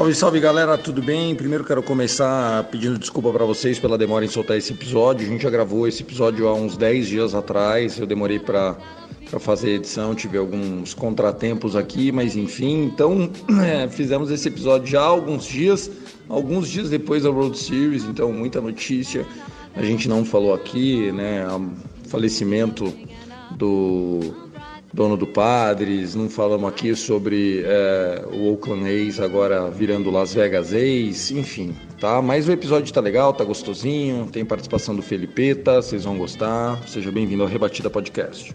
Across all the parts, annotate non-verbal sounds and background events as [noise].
Salve, salve galera, tudo bem? Primeiro quero começar pedindo desculpa para vocês pela demora em soltar esse episódio. A gente já gravou esse episódio há uns 10 dias atrás. Eu demorei para fazer a edição, tive alguns contratempos aqui, mas enfim. Então [clears throat] é, fizemos esse episódio já há alguns dias, alguns dias depois da World Series. Então muita notícia. A gente não falou aqui, né? Falecimento do dono do Padres, não falamos aqui sobre é, o Oakland A's agora virando Las Vegas A's, enfim, tá? Mas o episódio tá legal, tá gostosinho, tem participação do Felipeta, vocês vão gostar. Seja bem-vindo ao Rebatida Podcast.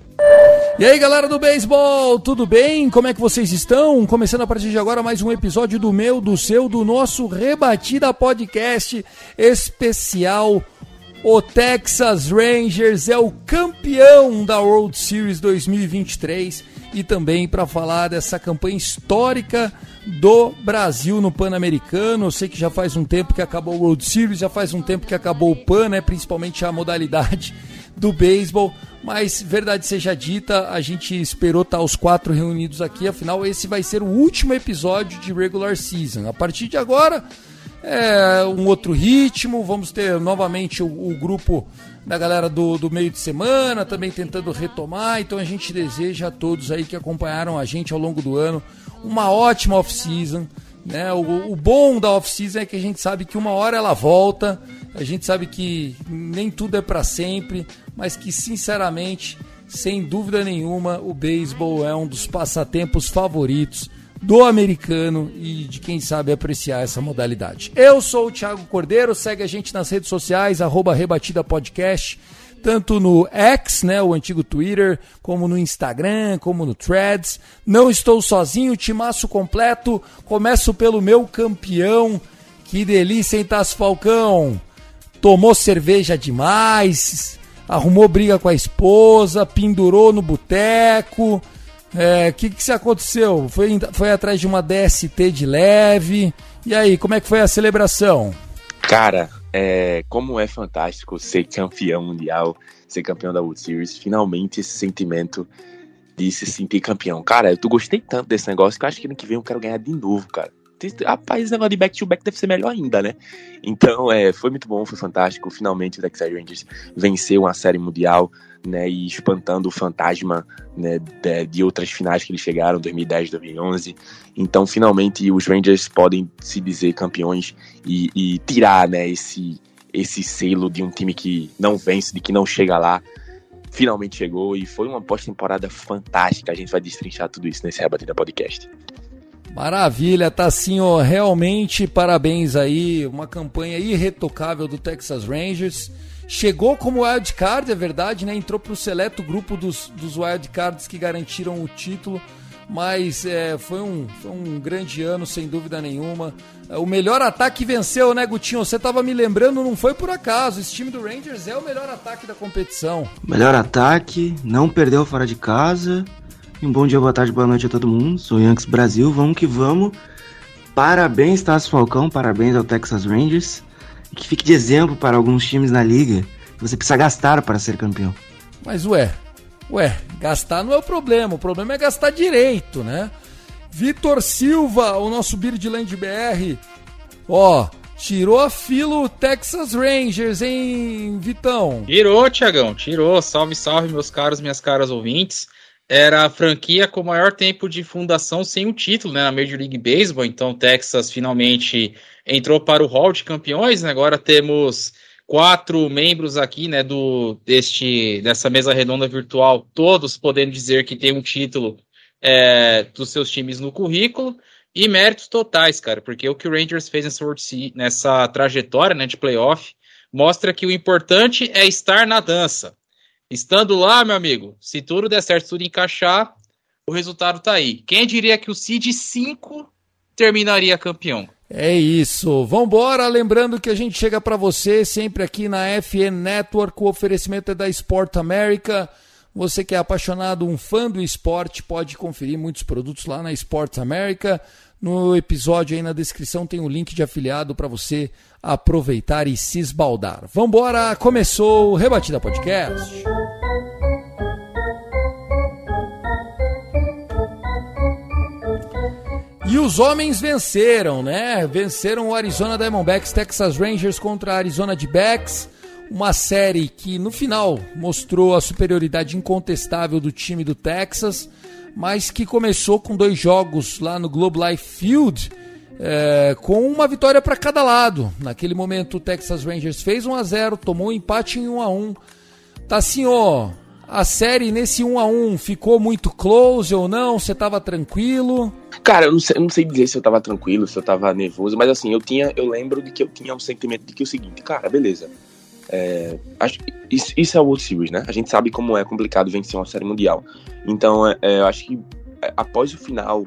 E aí, galera do beisebol, tudo bem? Como é que vocês estão? Começando a partir de agora mais um episódio do meu, do seu, do nosso Rebatida Podcast especial o Texas Rangers é o campeão da World Series 2023 e também para falar dessa campanha histórica do Brasil no Pan-Americano. Eu sei que já faz um tempo que acabou o World Series, já faz um tempo que acabou o Pan, né, principalmente a modalidade [laughs] do beisebol, mas verdade seja dita, a gente esperou estar os quatro reunidos aqui, afinal esse vai ser o último episódio de regular season. A partir de agora, é um outro ritmo. Vamos ter novamente o, o grupo da galera do, do, meio de semana também tentando retomar. Então a gente deseja a todos aí que acompanharam a gente ao longo do ano uma ótima off-season. Né? O, o bom da off-season é que a gente sabe que uma hora ela volta, a gente sabe que nem tudo é para sempre, mas que sinceramente, sem dúvida nenhuma, o beisebol é um dos passatempos favoritos do americano e de quem sabe apreciar essa modalidade. Eu sou o Thiago Cordeiro, segue a gente nas redes sociais, arroba Rebatida Podcast, tanto no X, né, o antigo Twitter, como no Instagram, como no Threads. Não estou sozinho, timaço completo. Começo pelo meu campeão. Que delícia, hein, Tassi Falcão? Tomou cerveja demais, arrumou briga com a esposa, pendurou no boteco, o é, que, que aconteceu? Foi, foi atrás de uma DST de leve. E aí, como é que foi a celebração? Cara, é, como é fantástico ser campeão mundial, ser campeão da World Series, finalmente esse sentimento de se sentir campeão. Cara, eu gostei tanto desse negócio que eu acho que ano que vem eu quero ganhar de novo, cara. Rapaz, esse negócio de back-to-back deve ser melhor ainda, né? Então, é, foi muito bom, foi fantástico. Finalmente o Texas Rangers venceu uma série mundial, né? E espantando o fantasma né, de, outras finais que eles chegaram, 2010, 2011. Então, finalmente, os Rangers podem se dizer campeões e, e tirar, né, esse, esse selo de um time que não vence, de que não chega lá finalmente chegou e foi uma pós-temporada fantástica. A gente vai destrinchar tudo isso nesse Rebatida Podcast. Maravilha, Tassinho, realmente parabéns aí, uma campanha irretocável do Texas Rangers. Chegou como wildcard, é verdade, né? Entrou para o seleto grupo dos, dos wildcards que garantiram o título, mas é, foi, um, foi um grande ano, sem dúvida nenhuma. É, o melhor ataque venceu, né, Gutinho? Você estava me lembrando, não foi por acaso. Esse time do Rangers é o melhor ataque da competição. Melhor ataque, não perdeu fora de casa um bom dia, boa tarde, boa noite a todo mundo. Sou Yankees Brasil, vamos que vamos. Parabéns, Tasso Falcão, parabéns ao Texas Rangers. Que fique de exemplo para alguns times na liga você precisa gastar para ser campeão. Mas ué, ué, gastar não é o problema, o problema é gastar direito, né? Vitor Silva, o nosso Birdland BR, ó, tirou a fila o Texas Rangers, hein, Vitão? Tirou, Tiagão, tirou. Salve, salve, meus caros, minhas caras ouvintes era a franquia com o maior tempo de fundação sem o título né, na Major League Baseball. Então, Texas finalmente entrou para o hall de campeões. Né? Agora temos quatro membros aqui né, do, deste, dessa mesa redonda virtual, todos podendo dizer que tem um título é, dos seus times no currículo. E méritos totais, cara, porque o que o Rangers fez nessa, nessa trajetória né, de playoff mostra que o importante é estar na dança. Estando lá, meu amigo, se tudo der certo, tudo encaixar, o resultado tá aí. Quem diria que o Seed 5 terminaria campeão? É isso. Vambora, lembrando que a gente chega para você sempre aqui na FN Network, o oferecimento é da Sport America. Você que é apaixonado, um fã do esporte, pode conferir muitos produtos lá na Sport America. No episódio aí na descrição tem o um link de afiliado para você aproveitar e se esbaldar. Vambora, começou o Rebatida Podcast. E os homens venceram, né? Venceram o Arizona Diamondbacks, Texas Rangers contra Arizona D-Backs. Uma série que no final mostrou a superioridade incontestável do time do Texas, mas que começou com dois jogos lá no Globe Life Field, é, com uma vitória para cada lado. Naquele momento o Texas Rangers fez 1 a 0 tomou um empate em 1 a 1 Tá assim, ó, a série nesse 1 a 1 ficou muito close ou não? Você tava tranquilo? Cara, eu não, sei, eu não sei dizer se eu tava tranquilo, se eu tava nervoso, mas assim, eu tinha, eu lembro de que eu tinha um sentimento de que é o seguinte, cara, beleza. É, acho, isso, isso, é o World Series, né? A gente sabe como é complicado vencer uma série mundial. Então, é, é, eu acho que é, após o final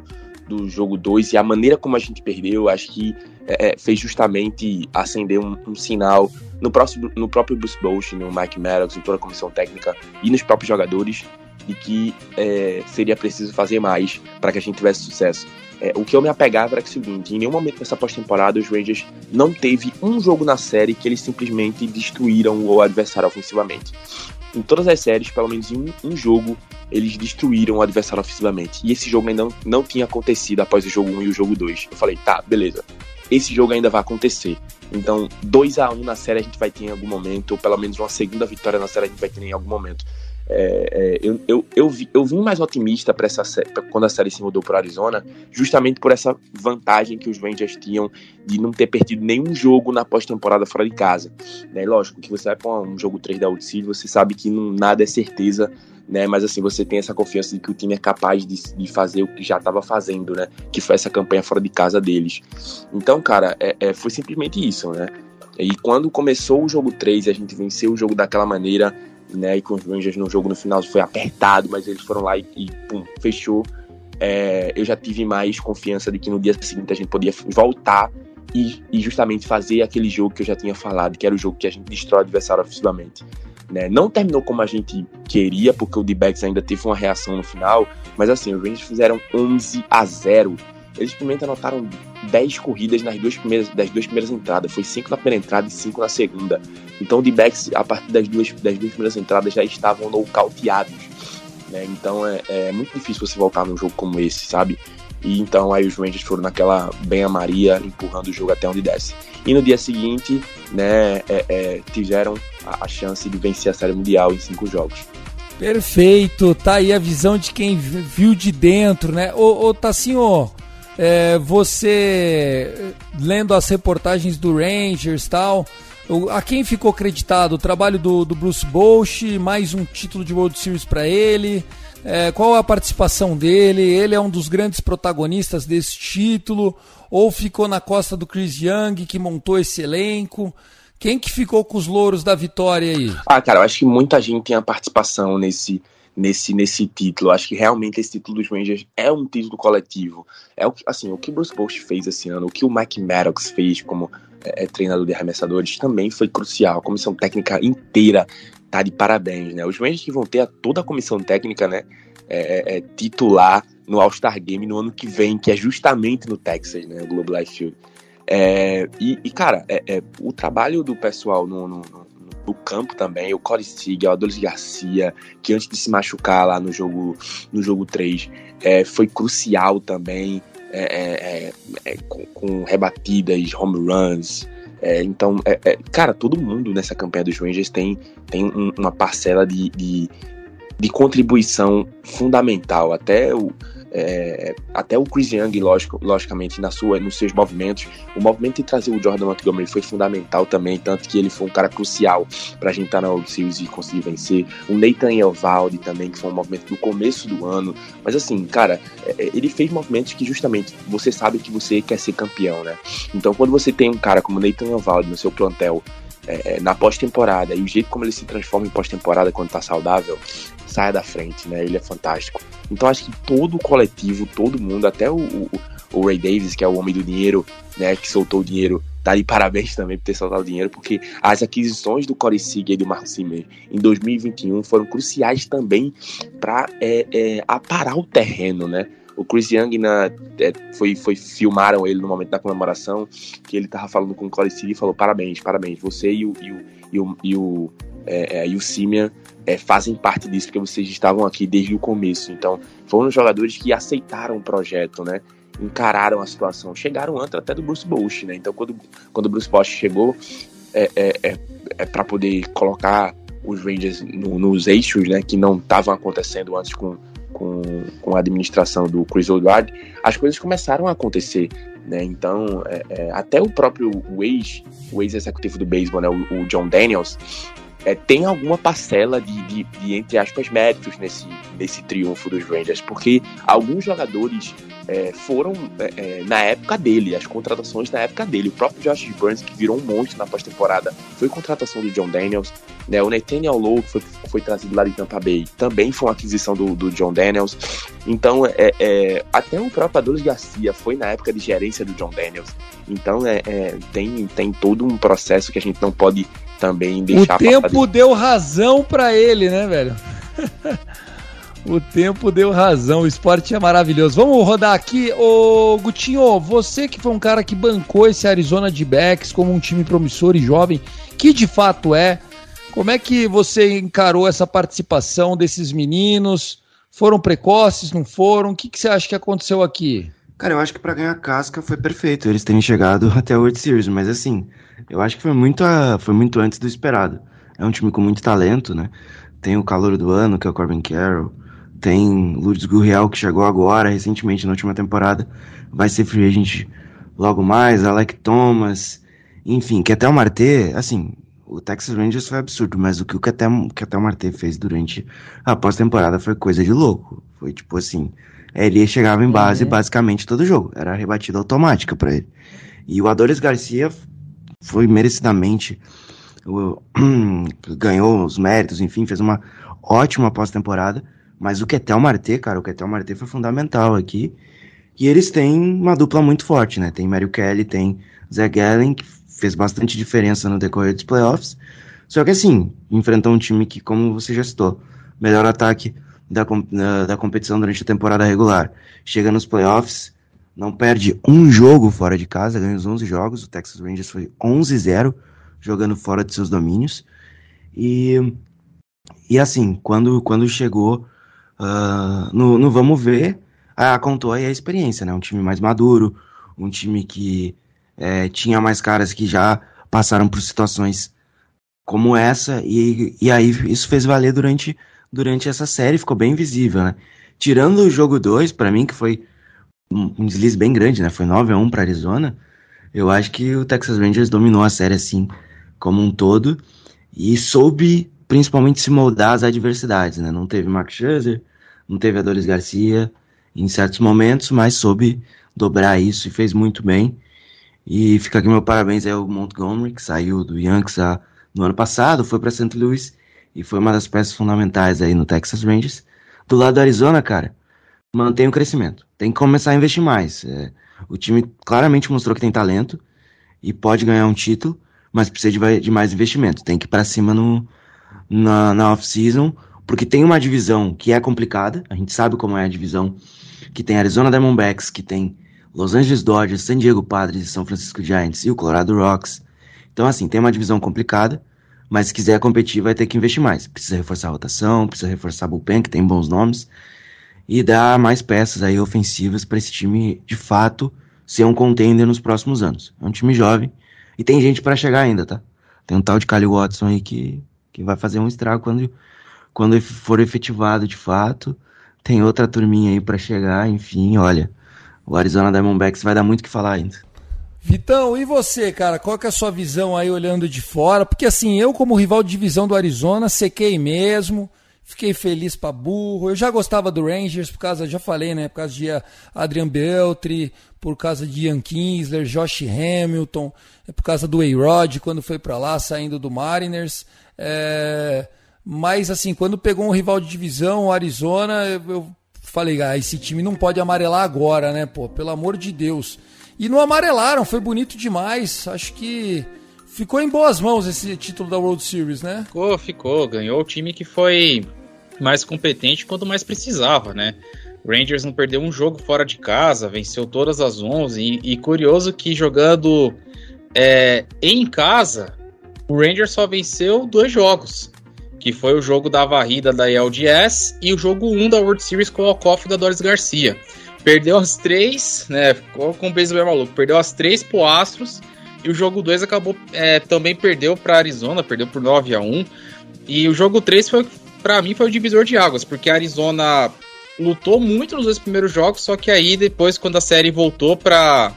do jogo 2 e a maneira como a gente perdeu, acho que é, é, fez justamente acender um, um, sinal no, próximo, no próprio Bruce Bosch, no Mike Maddox, em toda a comissão técnica e nos próprios jogadores de que é, seria preciso fazer mais para que a gente tivesse sucesso. É, o que eu me apegava era que, o seguinte, em nenhum momento nessa pós-temporada os Rangers não teve um jogo na série que eles simplesmente destruíram o adversário ofensivamente. Em todas as séries, pelo menos em um, um jogo, eles destruíram o adversário ofensivamente. E esse jogo ainda não, não tinha acontecido após o jogo 1 e o jogo 2. Eu falei, tá, beleza. Esse jogo ainda vai acontecer. Então, 2 a 1 na série a gente vai ter em algum momento, ou pelo menos uma segunda vitória na série a gente vai ter em algum momento. É, é, eu, eu, eu, vi, eu vim mais otimista para essa pra quando a série se mudou para Arizona, justamente por essa vantagem que os Rangers tinham de não ter perdido nenhum jogo na pós-temporada fora de casa. Né? Lógico que você vai para um jogo 3 da World Series, você sabe que não, nada é certeza, né? mas assim, você tem essa confiança de que o time é capaz de, de fazer o que já estava fazendo, né? que foi essa campanha fora de casa deles. Então, cara, é, é, foi simplesmente isso. Né? E quando começou o jogo 3 e a gente venceu o jogo daquela maneira, né? E com os Rangers no jogo no final foi apertado, mas eles foram lá e, e pum, fechou. É, eu já tive mais confiança de que no dia seguinte a gente podia voltar e, e, justamente fazer aquele jogo que eu já tinha falado, que era o jogo que a gente destrói o adversário ofensivamente. Né? Não terminou como a gente queria, porque o D-Backs ainda teve uma reação no final, mas assim, os Rangers fizeram 11 a 0 eles primeiro anotaram 10 corridas nas duas primeiras, das duas primeiras entradas. Foi 5 na primeira entrada e 5 na segunda. Então, de backs, a partir das duas, das duas primeiras entradas, já estavam nocauteados. Né? Então, é, é muito difícil você voltar num jogo como esse, sabe? E então aí os Rangers foram naquela bem a Maria, empurrando o jogo até onde desce. E no dia seguinte, né, é, é, tiveram a, a, chance de vencer a Série Mundial em cinco jogos. Perfeito, tá aí a visão de quem viu de dentro, né? Ô, ô Tassinho, é, você lendo as reportagens do Rangers tal, a quem ficou acreditado? O trabalho do, do Bruce Bosch, mais um título de World Series para ele. É, qual a participação dele? Ele é um dos grandes protagonistas desse título? Ou ficou na costa do Chris Young, que montou esse elenco? Quem que ficou com os louros da vitória aí? Ah, cara, eu acho que muita gente tem a participação nesse, nesse, nesse título. Acho que realmente esse título dos Rangers é um título coletivo. É o que, assim, o que Bruce Bosch fez esse ano, o que o Mike Maddox fez como é, é, treinador de arremessadores também foi crucial. A comissão técnica inteira tá de parabéns, né? Os Rangers que vão ter a, toda a comissão técnica, né, é, é, é titular no All-Star Game no ano que vem, que é justamente no Texas, né, o Globe Life Field. É, e, e, cara, é, o trabalho do pessoal no, no, no do campo também, o Corey Seager, o Adolis Garcia, que antes de se machucar lá no jogo, no jogo 3, é, foi crucial também, é, é, é, é com, com, rebatidas, home runs. É, então, cara, todo mundo nessa campanha dos Rangers tem, tem um, uma parcela de, de, de contribuição fundamental. Até o, é, até o Chris Young, lógico, logicamente, na sua, nos seus movimentos, o movimento de trazer o Jordan Montgomery foi fundamental também, tanto que ele foi um cara crucial para a gente estar tá na World Series e conseguir vencer. O Nathan Elvalde também, que foi um movimento do começo do ano. Mas assim, cara, é, é, ele fez movimentos que justamente você sabe que você quer ser campeão, né? Então quando você tem um cara como Nathan Elvalde no seu plantel, é, na pós-temporada e o jeito como ele se transforma em pós-temporada quando tá saudável, saia da frente, né? Ele é fantástico. Então acho que todo o coletivo, todo mundo, até o, o, o Ray Davis, que é o homem do dinheiro, né? Que soltou o dinheiro, tá de parabéns também por ter soltado o dinheiro, porque as aquisições do Corey Seager e do Mark Zimmer em 2021 foram cruciais também para é, é, aparar o terreno, né? O Chris Young na, é, foi, foi filmaram ele no momento da comemoração, que ele tava falando com o Corey Seager e falou parabéns, parabéns, você e o, e o, e o, e o, é, é, e o Simeon é, fazem parte disso, porque vocês estavam aqui desde o começo. Então, foram jogadores que aceitaram o projeto, né? Encararam a situação. Chegaram antes até do Bruce Bosch, né? Então, quando, quando o Bruce Bosch chegou, é, é, é, é para poder colocar os Rangers no, nos eixos, né? Que não estavam acontecendo antes com, com, com a administração do Chris Woodward, as coisas começaram a acontecer. Né? Então, é, é, até o próprio ex, o ex-executivo do beisebol, né? o, o John Daniels, é, tem alguma parcela de, de, de, entre aspas, méritos nesse, nesse triunfo dos Rangers, porque alguns jogadores é, foram é, é, na época dele, as contratações na época dele. O próprio Josh Burns, que virou um monstro na pós-temporada, foi contratação do John Daniels. Né? O Nathaniel Lowe, que foi, foi trazido lá de Tampa Bay, também foi uma aquisição do, do John Daniels. Então, é, é, até o próprio Adolis Garcia foi na época de gerência do John Daniels. Então, é, tem, tem todo um processo que a gente não pode também deixar O tempo deu razão para ele, né, velho? [laughs] o tempo deu razão, o esporte é maravilhoso. Vamos rodar aqui. Ô, Gutinho, você que foi um cara que bancou esse Arizona de backs como um time promissor e jovem, que de fato é. Como é que você encarou essa participação desses meninos? Foram precoces, não foram? O que, que você acha que aconteceu aqui? Cara, eu acho que para ganhar casca foi perfeito eles terem chegado [laughs] até o World Series, mas assim, eu acho que foi muito, a, foi muito antes do esperado. É um time com muito talento, né? Tem o calor do ano, que é o Corbin Carroll. Tem Lourdes Gurriel, que chegou agora, recentemente, na última temporada. Vai ser free agent logo mais. Alec Thomas. Enfim, que até o Marte, assim, o Texas Rangers foi absurdo, mas o que o Ketel Marte fez durante a pós-temporada foi coisa de louco. Foi tipo assim, ele chegava em base uhum. basicamente todo jogo, era rebatida automática para ele. E o Adolis Garcia foi merecidamente [clears throat] ganhou os méritos, enfim, fez uma ótima pós-temporada. Mas o Ketel Marte, cara, o Ketel Marte foi fundamental aqui. E eles têm uma dupla muito forte, né? Tem Mario Kelly, tem Zé Gallen, que fez bastante diferença no decorrer dos playoffs. Só que assim, enfrentou um time que, como você já citou, melhor ataque da, da competição durante a temporada regular. Chega nos playoffs, não perde um jogo fora de casa, ganha os 11 jogos. O Texas Rangers foi 11-0 jogando fora de seus domínios. E, e assim, quando, quando chegou uh, no, no Vamos Ver, a, contou aí a experiência, né? Um time mais maduro, um time que é, tinha mais caras que já passaram por situações como essa, e, e aí isso fez valer durante, durante essa série, ficou bem visível, né? Tirando o jogo 2, para mim, que foi um, deslize bem grande, né? Foi 9 a 1 para Arizona. Eu acho que o Texas Rangers dominou a série assim como um todo e soube principalmente se moldar às adversidades, né? Não teve Mark Scherzer, não teve Adolis Garcia em certos momentos, mas soube dobrar isso e fez muito bem. E fica aqui meu parabéns ao Montgomery, que saiu do Yankees no ano passado, foi para St. Louis e foi uma das peças fundamentais aí no Texas Rangers. Do lado do Arizona, cara, mantém o crescimento. Tem que começar a investir mais. É, o time claramente mostrou que tem talento e pode ganhar um título, mas precisa de, de mais investimento. Tem que ir para cima no, na, na off-season, porque tem uma divisão que é complicada. A gente sabe como é a divisão que tem Arizona Diamondbacks, que tem Los Angeles Dodgers, San Diego Padres, São Francisco Giants e o Colorado Rocks. Então, assim, tem uma divisão complicada, mas se quiser competir vai ter que investir mais. Precisa reforçar a rotação, precisa reforçar a bullpen, que tem bons nomes e dar mais peças aí ofensivas para esse time de fato ser um contender nos próximos anos. É um time jovem e tem gente para chegar ainda, tá? Tem um tal de Kyle Watson aí que, que vai fazer um estrago quando, quando for efetivado de fato. Tem outra turminha aí para chegar, enfim, olha. O Arizona Diamondbacks vai dar muito o que falar ainda. Vitão, e você, cara? Qual que é a sua visão aí olhando de fora? Porque assim, eu como rival de divisão do Arizona, sequei mesmo. Fiquei feliz pra burro. Eu já gostava do Rangers por causa, já falei, né? Por causa de Adrian Beltri, por causa de Ian Kinsler, Josh Hamilton, é por causa do A-Rod quando foi para lá, saindo do Mariners. É... Mas assim, quando pegou um rival de divisão, o Arizona, eu falei, ah, esse time não pode amarelar agora, né, pô? Pelo amor de Deus. E não amarelaram, foi bonito demais. Acho que ficou em boas mãos esse título da World Series, né? Ficou, ficou. Ganhou o time que foi mais competente quando mais precisava, né? Rangers não perdeu um jogo fora de casa, venceu todas as 11. E, e curioso que jogando é, em casa, o Rangers só venceu dois jogos. Que foi o jogo da varrida da LDS e o jogo 1 da World Series com o Alcoff da Doris Garcia. Perdeu as três, né? Ficou com o beisebol maluco. Perdeu as três pro Astros. E o jogo 2 acabou. É, também perdeu para Arizona, perdeu por 9 a 1 E o jogo 3 foi, para mim, foi o divisor de águas, porque a Arizona lutou muito nos dois primeiros jogos, só que aí depois, quando a série voltou para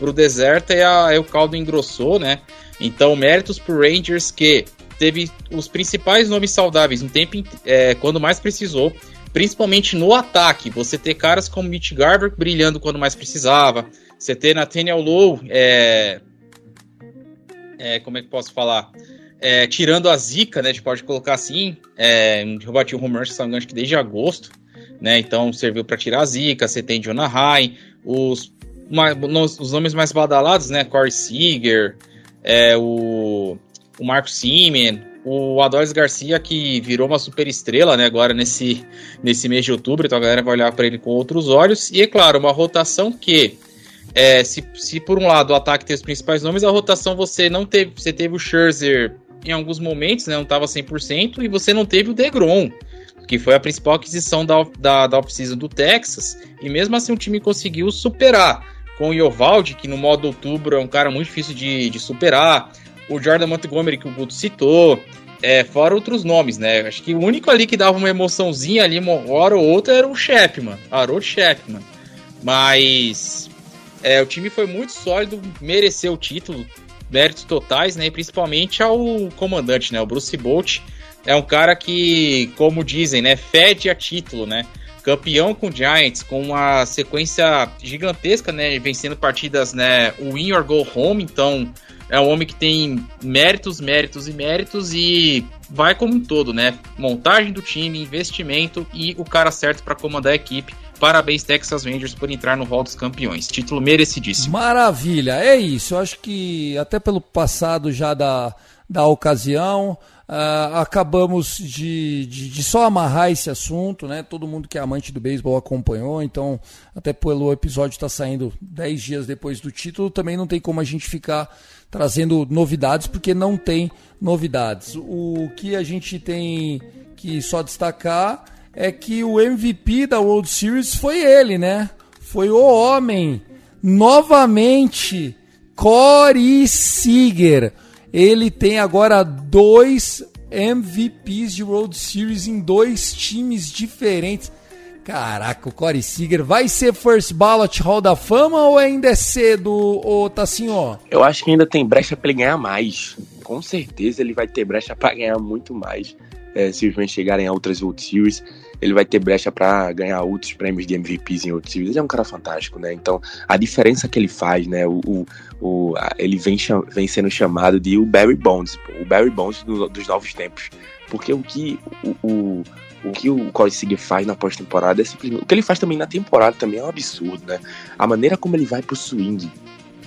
o deserto, aí, a, aí o caldo engrossou, né? Então, méritos pro Rangers que teve os principais nomes saudáveis no tempo é, quando mais precisou, principalmente no ataque. Você ter caras como Mitch Garver brilhando quando mais precisava, você ter Nathaniel Lowe, é, é, como é que posso falar? É, tirando a zica, né? A gente pode colocar assim, é, eu bati home run, acho que desde agosto, né? Então serviu para tirar a zica. Você tem Jonah High, os, os nomes mais badalados, né? Corey Seager, é, o, o Marco Simen, o Adolis Garcia, que virou uma super estrela, né? Agora nesse, nesse mês de outubro, então a galera vai olhar para ele com outros olhos. E é claro, uma rotação que é, se, se por um lado o ataque tem os principais nomes, a rotação você não teve. Você teve o Scherzer em alguns momentos, né? Não estava 100%, e você não teve o DeGrom que foi a principal aquisição da, da, da off-season do Texas, e mesmo assim o time conseguiu superar com o Yovaldi, que no modo outubro é um cara muito difícil de, de superar, o Jordan Montgomery, que o Guto citou, é, fora outros nomes, né? Acho que o único ali que dava uma emoçãozinha ali, uma hora ou outra, era o Shepman, Harold Shepman. Mas é, o time foi muito sólido, mereceu o título, méritos totais, né? E principalmente ao comandante, né? O Bruce Bolt, é um cara que, como dizem, né, fede a título, né? Campeão com Giants, com uma sequência gigantesca, né? Vencendo partidas, né? Win or go home. Então, é um homem que tem méritos, méritos e méritos e vai como um todo, né? Montagem do time, investimento e o cara certo para comandar a equipe. Parabéns, Texas Rangers, por entrar no hall dos campeões. Título merecidíssimo. Maravilha, é isso. Eu acho que até pelo passado já da, da ocasião, Uh, acabamos de, de, de, só amarrar esse assunto, né? Todo mundo que é amante do beisebol acompanhou, então, até pelo episódio estar tá saindo 10 dias depois do título, também não tem como a gente ficar trazendo novidades, porque não tem novidades. O que a gente tem que só destacar é que o MVP da World Series foi ele, né? Foi o homem, novamente, Corey Seager ele tem agora dois MVPs de World Series em dois times diferentes. Caraca, o Corey Seager vai ser First Ballot Hall da Fama ou ainda é cedo, ô Tassinho? Eu acho que ainda tem brecha para ele ganhar mais. Com certeza ele vai ter brecha para ganhar muito mais. É, se os chegarem a outras World Series ele vai ter brecha para ganhar outros prêmios de MVPs em outros times. Ele é um cara fantástico, né? Então, a diferença que ele faz, né? O, o, o ele vem, vem sendo chamado de o Barry Bonds, o Barry Bonds do, dos novos tempos. Porque o que o, o, o que o Corey Seager faz na pós-temporada é simplesmente. O que ele faz também na temporada também é um absurdo, né? A maneira como ele vai pro swing,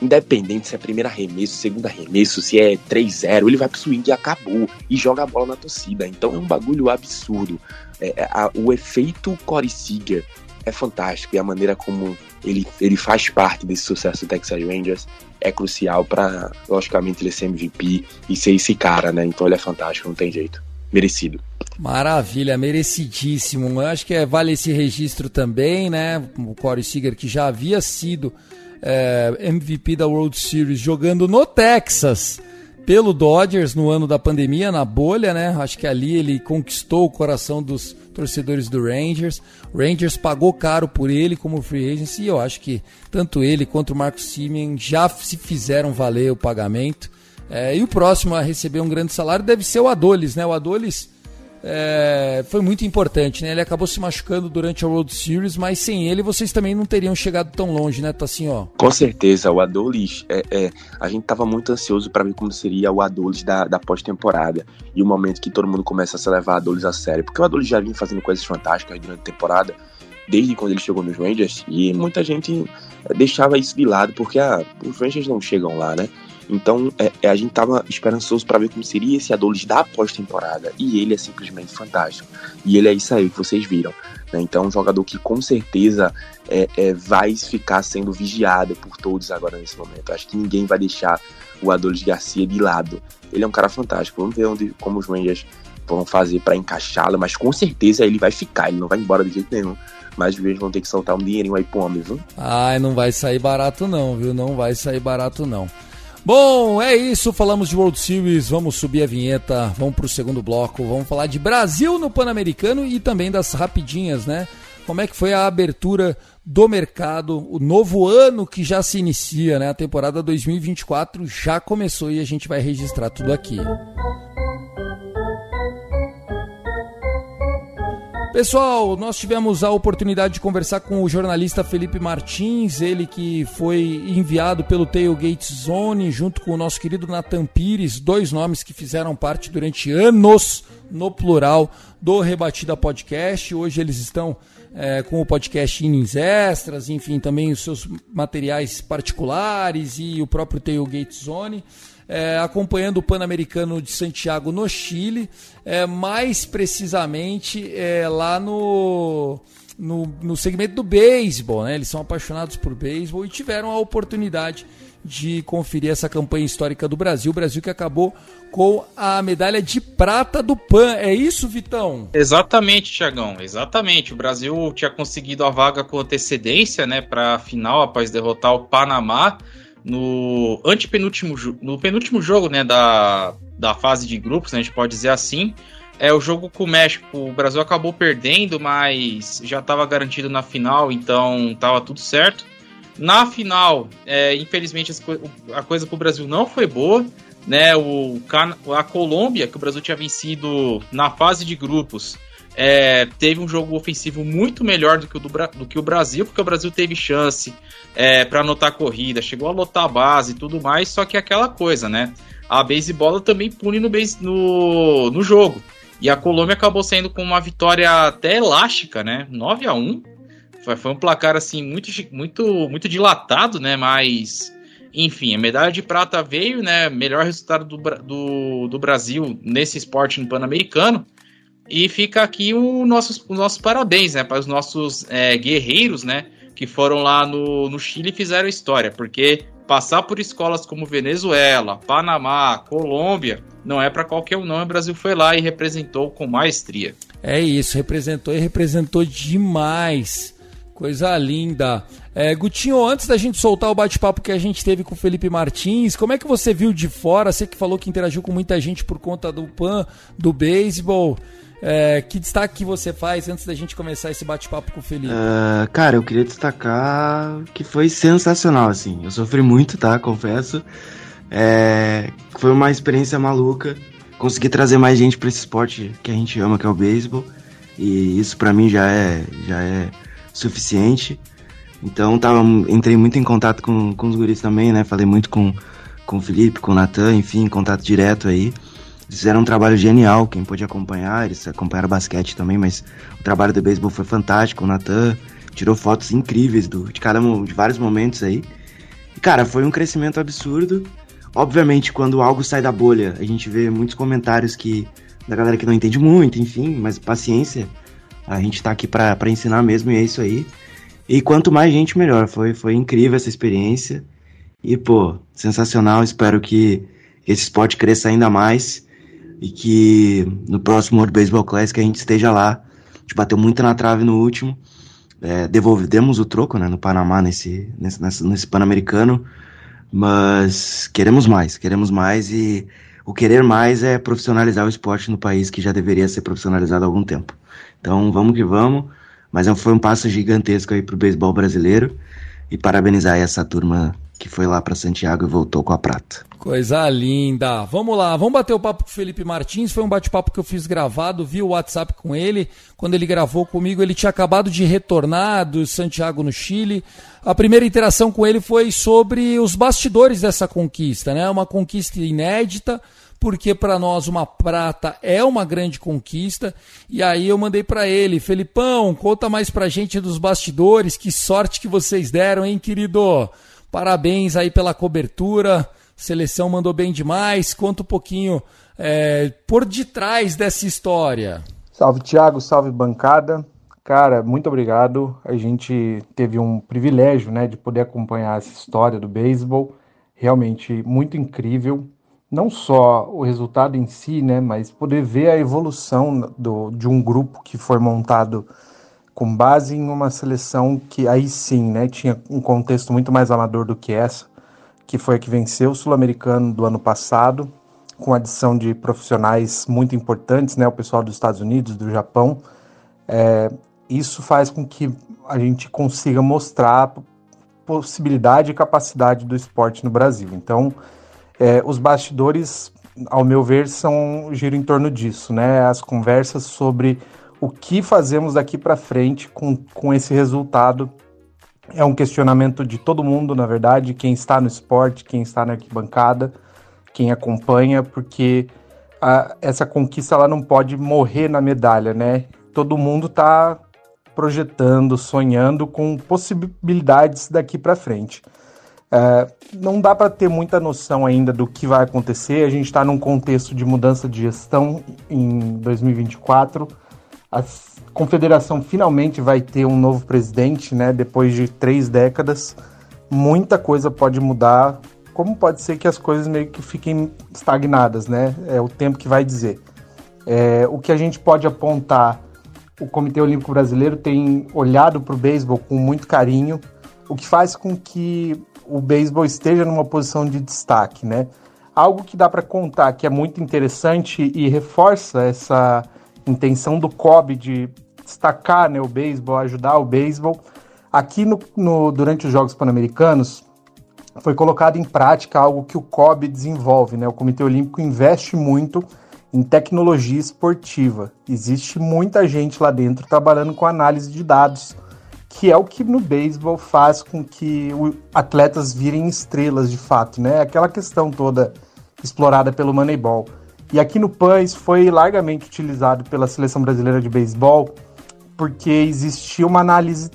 independente se é primeiro arremesso, segundo arremesso, se é 3-0, ele vai pro swing e acabou e joga a bola na torcida. Então é um bagulho absurdo. É, é, a, o efeito Corey Seager é fantástico e a maneira como ele, ele faz parte desse sucesso do Texas Rangers é crucial para, logicamente, ele ser MVP e ser esse cara, né? Então ele é fantástico, não tem jeito. Merecido. Maravilha, merecidíssimo. Eu acho que é, vale esse registro também, né? O Corey Seager que já havia sido é, MVP da World Series jogando no Texas pelo Dodgers no ano da pandemia, na bolha, né? Acho que ali ele conquistou o coração dos torcedores do Rangers. O Rangers pagou caro por ele como free agent e eu acho que tanto ele quanto o Marcos Simeon já se fizeram valer o pagamento. É, e o próximo a receber um grande salário deve ser o Adolis, né? O Adolis é, foi muito importante, né? Ele acabou se machucando durante a World Series, mas sem ele vocês também não teriam chegado tão longe, né, assim, ó. Com certeza, o Adolis, é, é a gente tava muito ansioso para ver como seria o Adolis da, da pós-temporada e o momento que todo mundo começa a se levar Adolis a sério, porque o Adolis já vinha fazendo coisas fantásticas durante a temporada, desde quando ele chegou nos Rangers, e muita gente deixava isso de lado, porque ah, os Rangers não chegam lá, né? Então é, é, a gente tava esperançoso para ver como seria esse Adolis da pós-temporada. E ele é simplesmente fantástico. E ele é isso aí que vocês viram. Né? Então, um jogador que com certeza é, é, vai ficar sendo vigiado por todos agora nesse momento. Acho que ninguém vai deixar o Adolis Garcia de lado. Ele é um cara fantástico. Vamos ver onde, como os Rangers vão fazer para encaixá-lo, mas com certeza ele vai ficar, ele não vai embora de jeito nenhum. Mas os vão ter que soltar um dinheirinho aí pro homem, viu? Ai, não vai sair barato não, viu? Não vai sair barato não. Bom, é isso. Falamos de World Series. Vamos subir a vinheta. Vamos para o segundo bloco. Vamos falar de Brasil no Pan-Americano e também das rapidinhas, né? Como é que foi a abertura do mercado, o novo ano que já se inicia, né? A temporada 2024 já começou e a gente vai registrar tudo aqui. Pessoal, nós tivemos a oportunidade de conversar com o jornalista Felipe Martins, ele que foi enviado pelo Tailgate Zone, junto com o nosso querido Nathan Pires, dois nomes que fizeram parte durante anos, no plural, do Rebatida Podcast. Hoje eles estão é, com o podcast Innings Extras, enfim, também os seus materiais particulares e o próprio Tailgate Zone é, acompanhando o Pan-Americano de Santiago no Chile, é, mais precisamente é, lá no, no, no, segmento do beisebol. Né? Eles são apaixonados por beisebol e tiveram a oportunidade de conferir essa campanha histórica do Brasil. O Brasil que acabou com a medalha de prata do PAN. É isso, Vitão? Exatamente, Tiagão. Exatamente. O Brasil tinha conseguido a vaga com antecedência né, para a final após derrotar o Panamá no antepenúltimo no penúltimo jogo né, da, da fase de grupos, né, a gente pode dizer assim. É o jogo com o México. O Brasil acabou perdendo, mas já estava garantido na final, então estava tudo certo. Na final, é, infelizmente, a coisa para o Brasil não foi boa. Né, o, a Colômbia, que o Brasil tinha vencido na fase de grupos, é, teve um jogo ofensivo muito melhor do que o, do, do que o Brasil, porque o Brasil teve chance é, para anotar corrida, chegou a lotar a base e tudo mais, só que é aquela coisa, né? A baseball também pune no, base, no, no jogo. E a Colômbia acabou saindo com uma vitória até elástica, né? 9 a 1 foi, foi um placar assim muito, muito, muito dilatado, né? Mas enfim, a medalha de prata veio, né? Melhor resultado do, do, do Brasil nesse esporte no Pan-Americano. E fica aqui o nossos, os parabéns, né, para os nossos é, guerreiros, né, que foram lá no, no Chile e fizeram história, porque passar por escolas como Venezuela, Panamá, Colômbia, não é para qualquer um não, o Brasil foi lá e representou com maestria. É isso, representou e representou demais. Coisa linda. É, Gutinho, antes da gente soltar o bate-papo que a gente teve com o Felipe Martins, como é que você viu de fora? Você que falou que interagiu com muita gente por conta do PAN, do beisebol. É, que destaque que você faz antes da gente começar esse bate-papo com o Felipe? Uh, cara, eu queria destacar que foi sensacional, assim. Eu sofri muito, tá? Confesso. É, foi uma experiência maluca. Consegui trazer mais gente para esse esporte que a gente ama, que é o beisebol. E isso para mim já é, já é suficiente. Então tava, entrei muito em contato com, com os guris também, né? Falei muito com, com o Felipe, com o Natan, enfim, contato direto aí. Fizeram um trabalho genial, quem pôde acompanhar, eles acompanharam basquete também, mas o trabalho do beisebol foi fantástico. O Natan tirou fotos incríveis do, de cada de vários momentos aí. E, cara, foi um crescimento absurdo. Obviamente, quando algo sai da bolha, a gente vê muitos comentários que da galera que não entende muito, enfim, mas paciência. A gente tá aqui para ensinar mesmo e é isso aí. E quanto mais gente, melhor. Foi, foi incrível essa experiência. E, pô, sensacional. Espero que esse esporte cresça ainda mais e que no próximo World Baseball Classic a gente esteja lá. A gente bateu muito na trave no último. É, devolvemos o troco né, no Panamá, nesse, nesse, nesse, Pan-Americano. Mas queremos mais, queremos mais e o querer mais é profissionalizar o esporte no país que já deveria ser profissionalizado há algum tempo. Então vamos que vamos, mas é foi um passo gigantesco aí para o beisebol brasileiro e parabenizar essa turma que foi lá para Santiago e voltou com a prata. Coisa linda. Vamos lá, vamos bater o papo com o Felipe Martins. Foi um bate-papo que eu fiz gravado, vi o WhatsApp com ele. Quando ele gravou comigo, ele tinha acabado de retornar do Santiago no Chile. A primeira interação com ele foi sobre os bastidores dessa conquista, né? Uma conquista inédita porque para nós uma prata é uma grande conquista. E aí eu mandei para ele, Felipão, conta mais pra gente dos bastidores, que sorte que vocês deram, hein, querido? Parabéns aí pela cobertura. Seleção mandou bem demais. Conta um pouquinho é, por detrás dessa história. Salve, Thiago. Salve, bancada. Cara, muito obrigado. A gente teve um privilégio, né, de poder acompanhar essa história do beisebol. Realmente muito incrível. Não só o resultado em si, né, mas poder ver a evolução do, de um grupo que foi montado com base em uma seleção que aí sim, né, tinha um contexto muito mais amador do que essa que foi a que venceu o Sul-Americano do ano passado, com adição de profissionais muito importantes, né, o pessoal dos Estados Unidos, do Japão. É, isso faz com que a gente consiga mostrar possibilidade e capacidade do esporte no Brasil. Então, é, os bastidores, ao meu ver, são giram em torno disso, né? As conversas sobre o que fazemos daqui para frente com, com esse resultado é um questionamento de todo mundo, na verdade, quem está no esporte, quem está na arquibancada, quem acompanha, porque a, essa conquista ela não pode morrer na medalha, né? Todo mundo está projetando, sonhando com possibilidades daqui para frente. É, não dá para ter muita noção ainda do que vai acontecer. A gente está num contexto de mudança de gestão em 2024. As confederação finalmente vai ter um novo presidente, né? Depois de três décadas, muita coisa pode mudar. Como pode ser que as coisas meio que fiquem estagnadas, né? É o tempo que vai dizer. É, o que a gente pode apontar, o Comitê Olímpico Brasileiro tem olhado para o beisebol com muito carinho, o que faz com que o beisebol esteja numa posição de destaque, né? Algo que dá para contar que é muito interessante e reforça essa intenção do COB de destacar né, o beisebol, ajudar o beisebol. Aqui no, no, durante os Jogos Pan-Americanos foi colocado em prática algo que o COB desenvolve, né? O Comitê Olímpico investe muito em tecnologia esportiva. Existe muita gente lá dentro trabalhando com análise de dados, que é o que no beisebol faz com que atletas virem estrelas de fato, né? Aquela questão toda explorada pelo Moneyball. E aqui no PAN isso foi largamente utilizado pela seleção brasileira de beisebol porque existia uma análise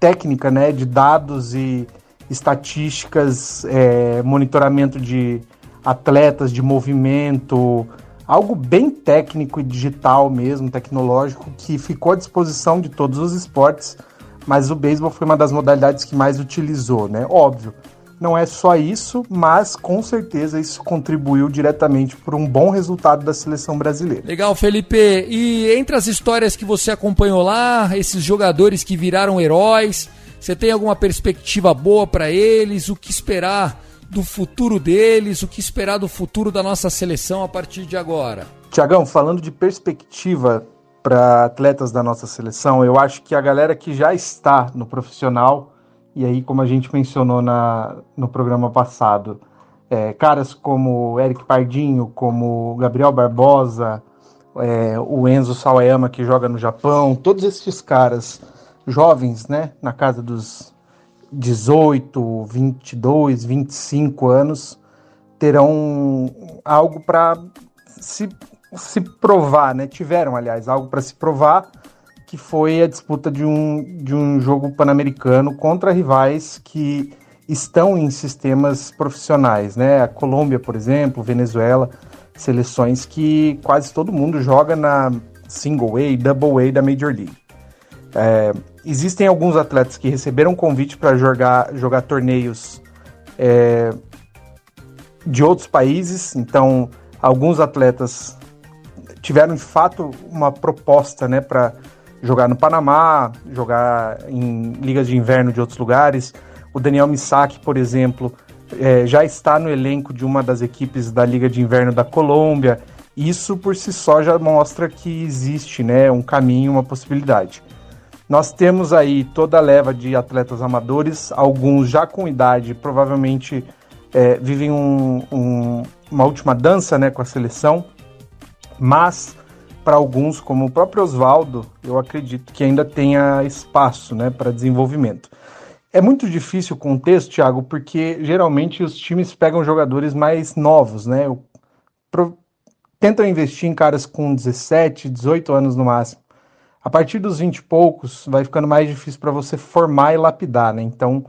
técnica, né, de dados e estatísticas, é, monitoramento de atletas, de movimento, algo bem técnico e digital mesmo, tecnológico, que ficou à disposição de todos os esportes, mas o beisebol foi uma das modalidades que mais utilizou, né? Óbvio, não é só isso, mas com certeza isso contribuiu diretamente para um bom resultado da seleção brasileira. Legal, Felipe. E entre as histórias que você acompanhou lá, esses jogadores que viraram heróis, você tem alguma perspectiva boa para eles? O que esperar do futuro deles? O que esperar do futuro da nossa seleção a partir de agora? Tiagão, falando de perspectiva para atletas da nossa seleção, eu acho que a galera que já está no profissional e aí, como a gente mencionou na, no programa passado, é, caras como Eric Pardinho, como Gabriel Barbosa, é, o Enzo Sawayama, que joga no Japão, todos esses caras jovens, né, na casa dos 18, 22, 25 anos, terão algo para se, se provar, né? Tiveram, aliás, algo para se provar que foi a disputa de um, de um jogo pan-americano contra rivais que estão em sistemas profissionais, né? A Colômbia, por exemplo, Venezuela, seleções que quase todo mundo joga na single A, double A da Major League. É, existem alguns atletas que receberam convite para jogar, jogar torneios é, de outros países, então alguns atletas tiveram de fato uma proposta né, para jogar no Panamá, jogar em ligas de inverno de outros lugares. O Daniel Misaki, por exemplo, é, já está no elenco de uma das equipes da Liga de Inverno da Colômbia. Isso por si só já mostra que existe né, um caminho, uma possibilidade. Nós temos aí toda a leva de atletas amadores, alguns já com idade, provavelmente é, vivem um, um, uma última dança né, com a seleção, mas para alguns, como o próprio Oswaldo, eu acredito que ainda tenha espaço né, para desenvolvimento. É muito difícil o contexto, Thiago, porque geralmente os times pegam jogadores mais novos, né? Tentam investir em caras com 17, 18 anos no máximo. A partir dos 20 e poucos, vai ficando mais difícil para você formar e lapidar, né? Então,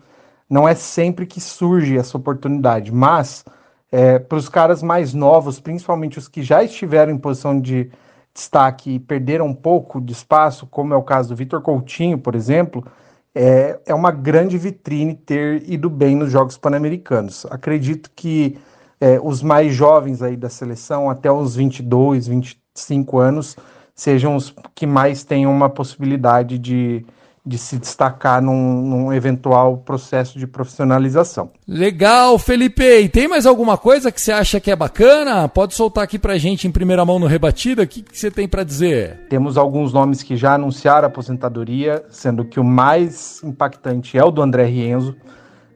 não é sempre que surge essa oportunidade, mas é, para os caras mais novos, principalmente os que já estiveram em posição de destaque e perderam um pouco de espaço, como é o caso do Vitor Coutinho, por exemplo, é, é uma grande vitrine ter ido bem nos Jogos Pan-Americanos. Acredito que é, os mais jovens aí da seleção, até os 22, 25 anos, sejam os que mais tenham uma possibilidade de, de se destacar num, num, eventual processo de profissionalização. Legal, Felipe. E tem mais alguma coisa que você acha que é bacana? Pode soltar aqui pra gente em primeira mão no Rebatida. O que, que você tem para dizer? Temos alguns nomes que já anunciaram a aposentadoria, sendo que o mais impactante é o do André Rienzo.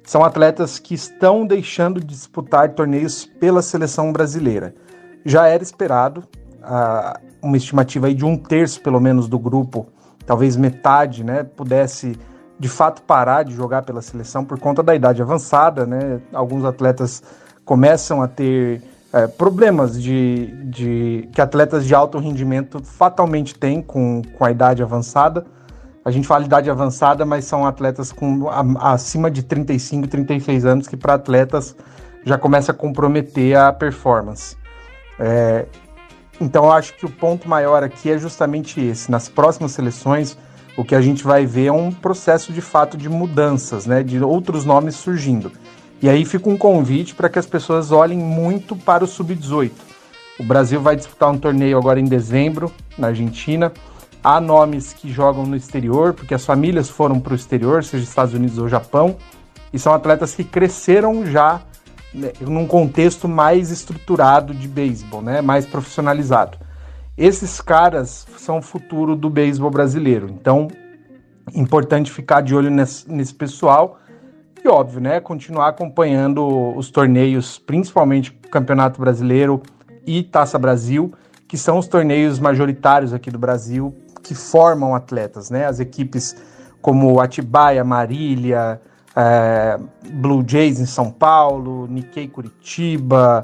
São atletas que estão deixando de disputar torneios pela seleção brasileira. Já era esperado, a, uma estimativa aí de um terço, pelo menos, do grupo, talvez metade, né, pudesse de fato parar de jogar pela seleção por conta da idade avançada, né? Alguns atletas começam a ter é, problemas de, de que atletas de alto rendimento fatalmente têm com, com a idade avançada. A gente fala de idade avançada, mas são atletas com a, acima de 35, 36 anos que para atletas já começa a comprometer a performance. É, então eu acho que o ponto maior aqui é justamente esse. Nas próximas seleções, o que a gente vai ver é um processo de fato de mudanças, né, de outros nomes surgindo. E aí fica um convite para que as pessoas olhem muito para o sub-18. O Brasil vai disputar um torneio agora em dezembro, na Argentina. Há nomes que jogam no exterior, porque as famílias foram para o exterior, seja Estados Unidos ou Japão, e são atletas que cresceram já num contexto mais estruturado de beisebol, né, mais profissionalizado. Esses caras são o futuro do beisebol brasileiro. Então, importante ficar de olho nesse, nesse pessoal e óbvio, né, continuar acompanhando os torneios, principalmente Campeonato Brasileiro e Taça Brasil, que são os torneios majoritários aqui do Brasil que formam atletas, né? As equipes como Atibaia, Marília, é, Blue Jays em São Paulo, Nikkei Curitiba,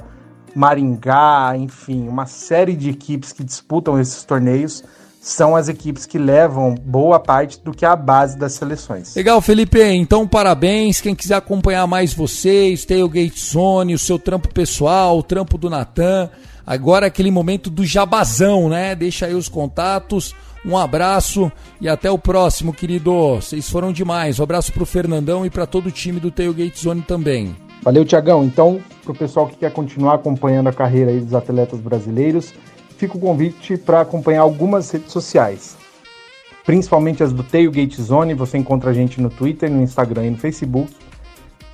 Maringá, enfim, uma série de equipes que disputam esses torneios são as equipes que levam boa parte do que é a base das seleções. Legal, Felipe. Então, parabéns. Quem quiser acompanhar mais vocês, Tailgate Zone, o seu trampo pessoal, o trampo do Natan. Agora é aquele momento do jabazão, né? Deixa aí os contatos. Um abraço e até o próximo, querido. Vocês foram demais. Um abraço para o Fernandão e para todo o time do Tailgate Zone também. Valeu, Tiagão. Então, para o pessoal que quer continuar acompanhando a carreira dos atletas brasileiros, fica o convite para acompanhar algumas redes sociais, principalmente as do Tailgate Zone. Você encontra a gente no Twitter, no Instagram e no Facebook.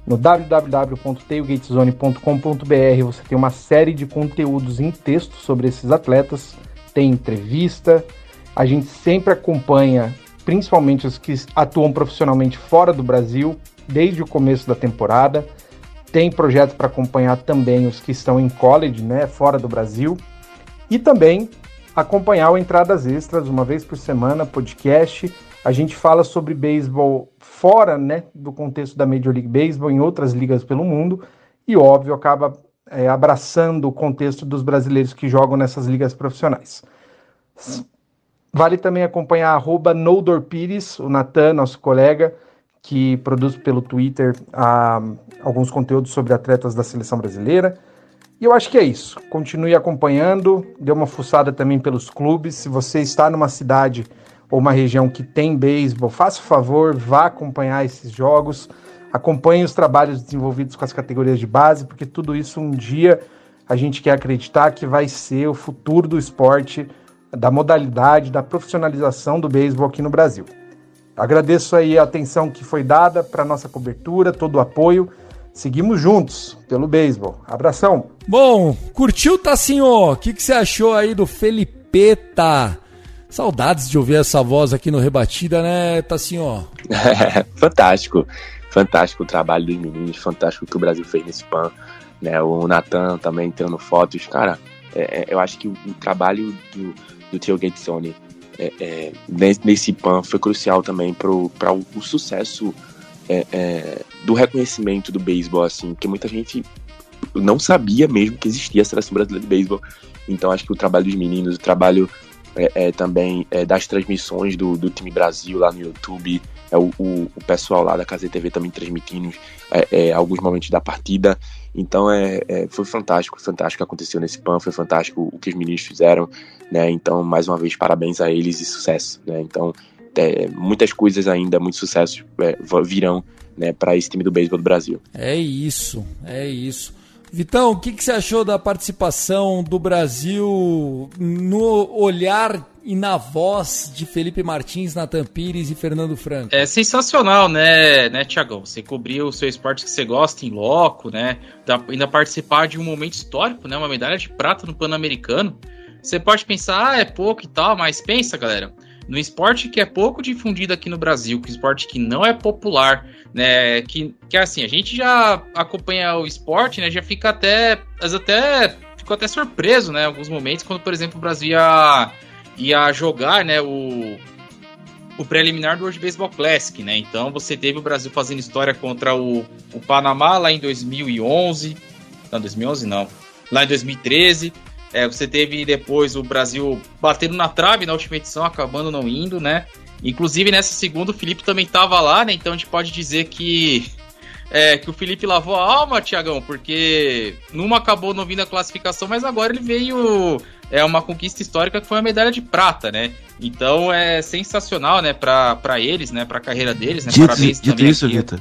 No www.tailgatezone.com.br você tem uma série de conteúdos em texto sobre esses atletas, tem entrevista, a gente sempre acompanha, principalmente os que atuam profissionalmente fora do Brasil, desde o começo da temporada. Tem projetos para acompanhar também os que estão em college, né, fora do Brasil. E também acompanhar o Entradas Extras, uma vez por semana, podcast. A gente fala sobre beisebol fora né, do contexto da Major League Baseball, em outras ligas pelo mundo. E, óbvio, acaba é, abraçando o contexto dos brasileiros que jogam nessas ligas profissionais. Vale também acompanhar arroba Pires, o Natan, nosso colega, que produz pelo Twitter ah, alguns conteúdos sobre atletas da seleção brasileira. E eu acho que é isso. Continue acompanhando, dê uma fuçada também pelos clubes. Se você está numa cidade ou uma região que tem beisebol, faça o favor, vá acompanhar esses jogos. Acompanhe os trabalhos desenvolvidos com as categorias de base, porque tudo isso um dia a gente quer acreditar que vai ser o futuro do esporte da modalidade, da profissionalização do beisebol aqui no Brasil. Agradeço aí a atenção que foi dada para nossa cobertura, todo o apoio. Seguimos juntos pelo beisebol. Abração. Bom, curtiu, Tassinho? O que, que você achou aí do Felipeta? Saudades de ouvir essa voz aqui no Rebatida, né, Tassinho? [laughs] fantástico, fantástico o trabalho dos meninos, fantástico o que o Brasil fez nesse PAN, né? O Natan também tirando fotos, cara. É, é, eu acho que o, o trabalho do, do Theo Gatsoni é, é, nesse PAN foi crucial também para o, sucesso é, é, do reconhecimento do beisebol, assim, porque muita gente não sabia mesmo que existia a seleção brasileira de beisebol. Então acho que o trabalho dos meninos, o trabalho é, é, também das transmissões do, do time Brasil lá no YouTube, é o, o, o pessoal lá da Casa TV também transmitindo alguns momentos da partida. Então é, foi fantástico, fantástico o que aconteceu nesse PAN, foi fantástico o que os meninos fizeram, né? Então, mais uma vez, parabéns a eles e sucesso, né? Então, muitas coisas ainda, muitos sucessos virão né, para esse time do beisebol do Brasil. É isso, é isso. Vitão, o que, que, você achou da participação do Brasil no olhar e na voz de Felipe Martins, Natan Pires e Fernando Franco? É sensacional, né, né, Tiagão? Você cobriu o seu esporte que você gosta em loco, né? Ainda participar de um momento histórico, né? Uma medalha de prata no Pan-Americano. Você pode pensar, ah, é pouco e tal, mas pensa, galera no esporte que é pouco difundido aqui no Brasil, que esporte que não é popular, né? Que, que assim, a gente já acompanha o esporte, né? Já fica até. até ficou até surpreso, né? Alguns momentos, quando, por exemplo, o Brasil ia, ia jogar, né? O, o preliminar do World Baseball Classic, né? Então você teve o Brasil fazendo história contra o, o Panamá lá em 2011. Não, 2011 não. Lá em 2013. É, você teve depois o Brasil batendo na trave na última edição, acabando não indo, né? Inclusive nessa segunda o Felipe também estava lá, né? Então a gente pode dizer que é, que o Felipe lavou a alma, Tiagão, porque numa acabou não vindo a classificação, mas agora ele veio é uma conquista histórica que foi a medalha de prata, né? Então é sensacional, né, para eles, né, para a carreira deles, né? Dito, Parabéns dito isso, Vitor.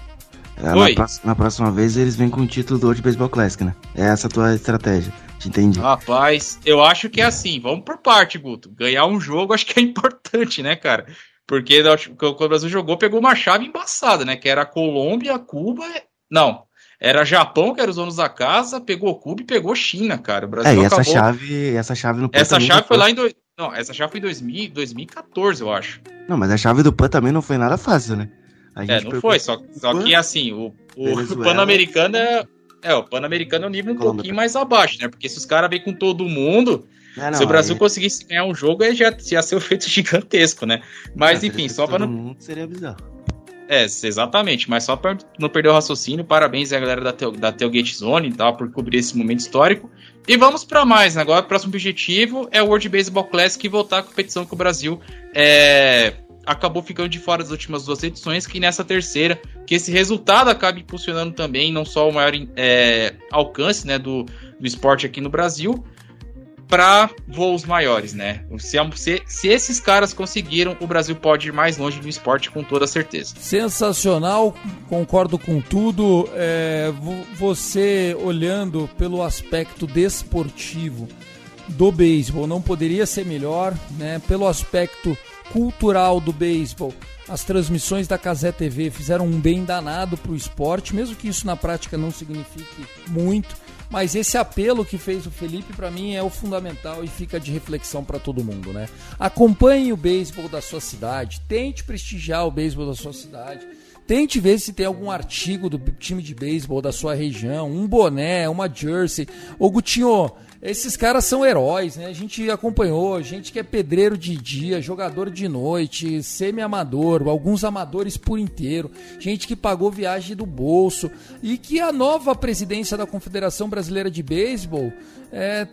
É, na, próxima, na, próxima vez eles vêm com o título do World Baseball Classic, né? É essa a tua estratégia. Entendi. Rapaz, eu acho que é assim, vamos por parte, Guto. Ganhar um jogo acho que é importante, né, cara? Porque quando o Brasil jogou, pegou uma chave embaçada, né? Que era Colômbia, Cuba. Não. Era Japão, que era os donos da casa, pegou Cuba e pegou China, cara. O Brasil é, e essa acabou... chave, essa chave no Essa chave foi lá em. Do... Não, essa chave foi em 2000, 2014, eu acho. Não, mas a chave do PAN também não foi nada fácil, né? é, não foi, só, só que assim, o, o Pan-Americano é, é, o Pan-Americano é um nível um Colômbia. pouquinho mais abaixo, né? Porque se os caras vêm com todo mundo, é, não, se o Brasil aí... conseguisse ganhar um jogo, aí já ia ser um feito [laughs] gigantesco, né? Mas é, enfim, só para não. Mundo seria bizarro. É, exatamente, mas só para não perder o raciocínio, parabéns à galera da, Teo, da Tailgate Zone tá, por cobrir esse momento histórico. E vamos para mais, né? Agora o próximo objetivo é o World Baseball Classic e voltar à competição com o Brasil é, acabou ficando de fora das últimas duas edições, que nessa terceira, que esse resultado acabe impulsionando também não só o maior é, alcance né, do, do esporte aqui no Brasil, para voos maiores, né? Se, se, se, esses caras conseguiram, o Brasil pode ir mais longe no esporte com toda certeza. Sensacional, concordo com tudo. É, você olhando pelo aspecto desportivo do beisebol, não poderia ser melhor, né? Pelo aspecto cultural do beisebol. As transmissões da Casé TV fizeram um bem danado para o esporte, mesmo que isso na prática não signifique muito. Mas esse apelo que fez o Felipe para mim é o fundamental e fica de reflexão para todo mundo, né? Acompanhe o beisebol da sua cidade, tente prestigiar o beisebol da sua cidade. Tente ver se tem algum artigo do time de beisebol da sua região, um boné, uma jersey. Ô Gutinho, esses caras são heróis, né? A gente acompanhou, gente que é pedreiro de dia, jogador de noite, semi-amador, alguns amadores por inteiro, gente que pagou viagem do bolso e que a nova presidência da Confederação Brasileira de Beisebol é,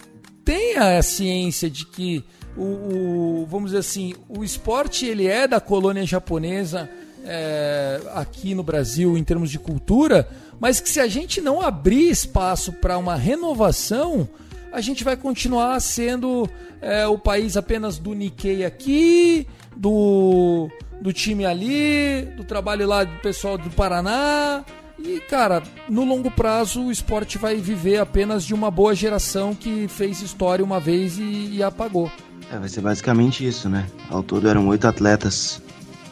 tenha a ciência de que o, o, vamos dizer assim, o esporte ele é da colônia japonesa é, aqui no Brasil em termos de cultura, mas que se a gente não abrir espaço para uma renovação a gente vai continuar sendo é, o país apenas do Nikkei aqui, do, do time ali, do trabalho lá do pessoal do Paraná. E, cara, no longo prazo o esporte vai viver apenas de uma boa geração que fez história uma vez e, e apagou. É, vai ser basicamente isso, né? Ao todo eram oito atletas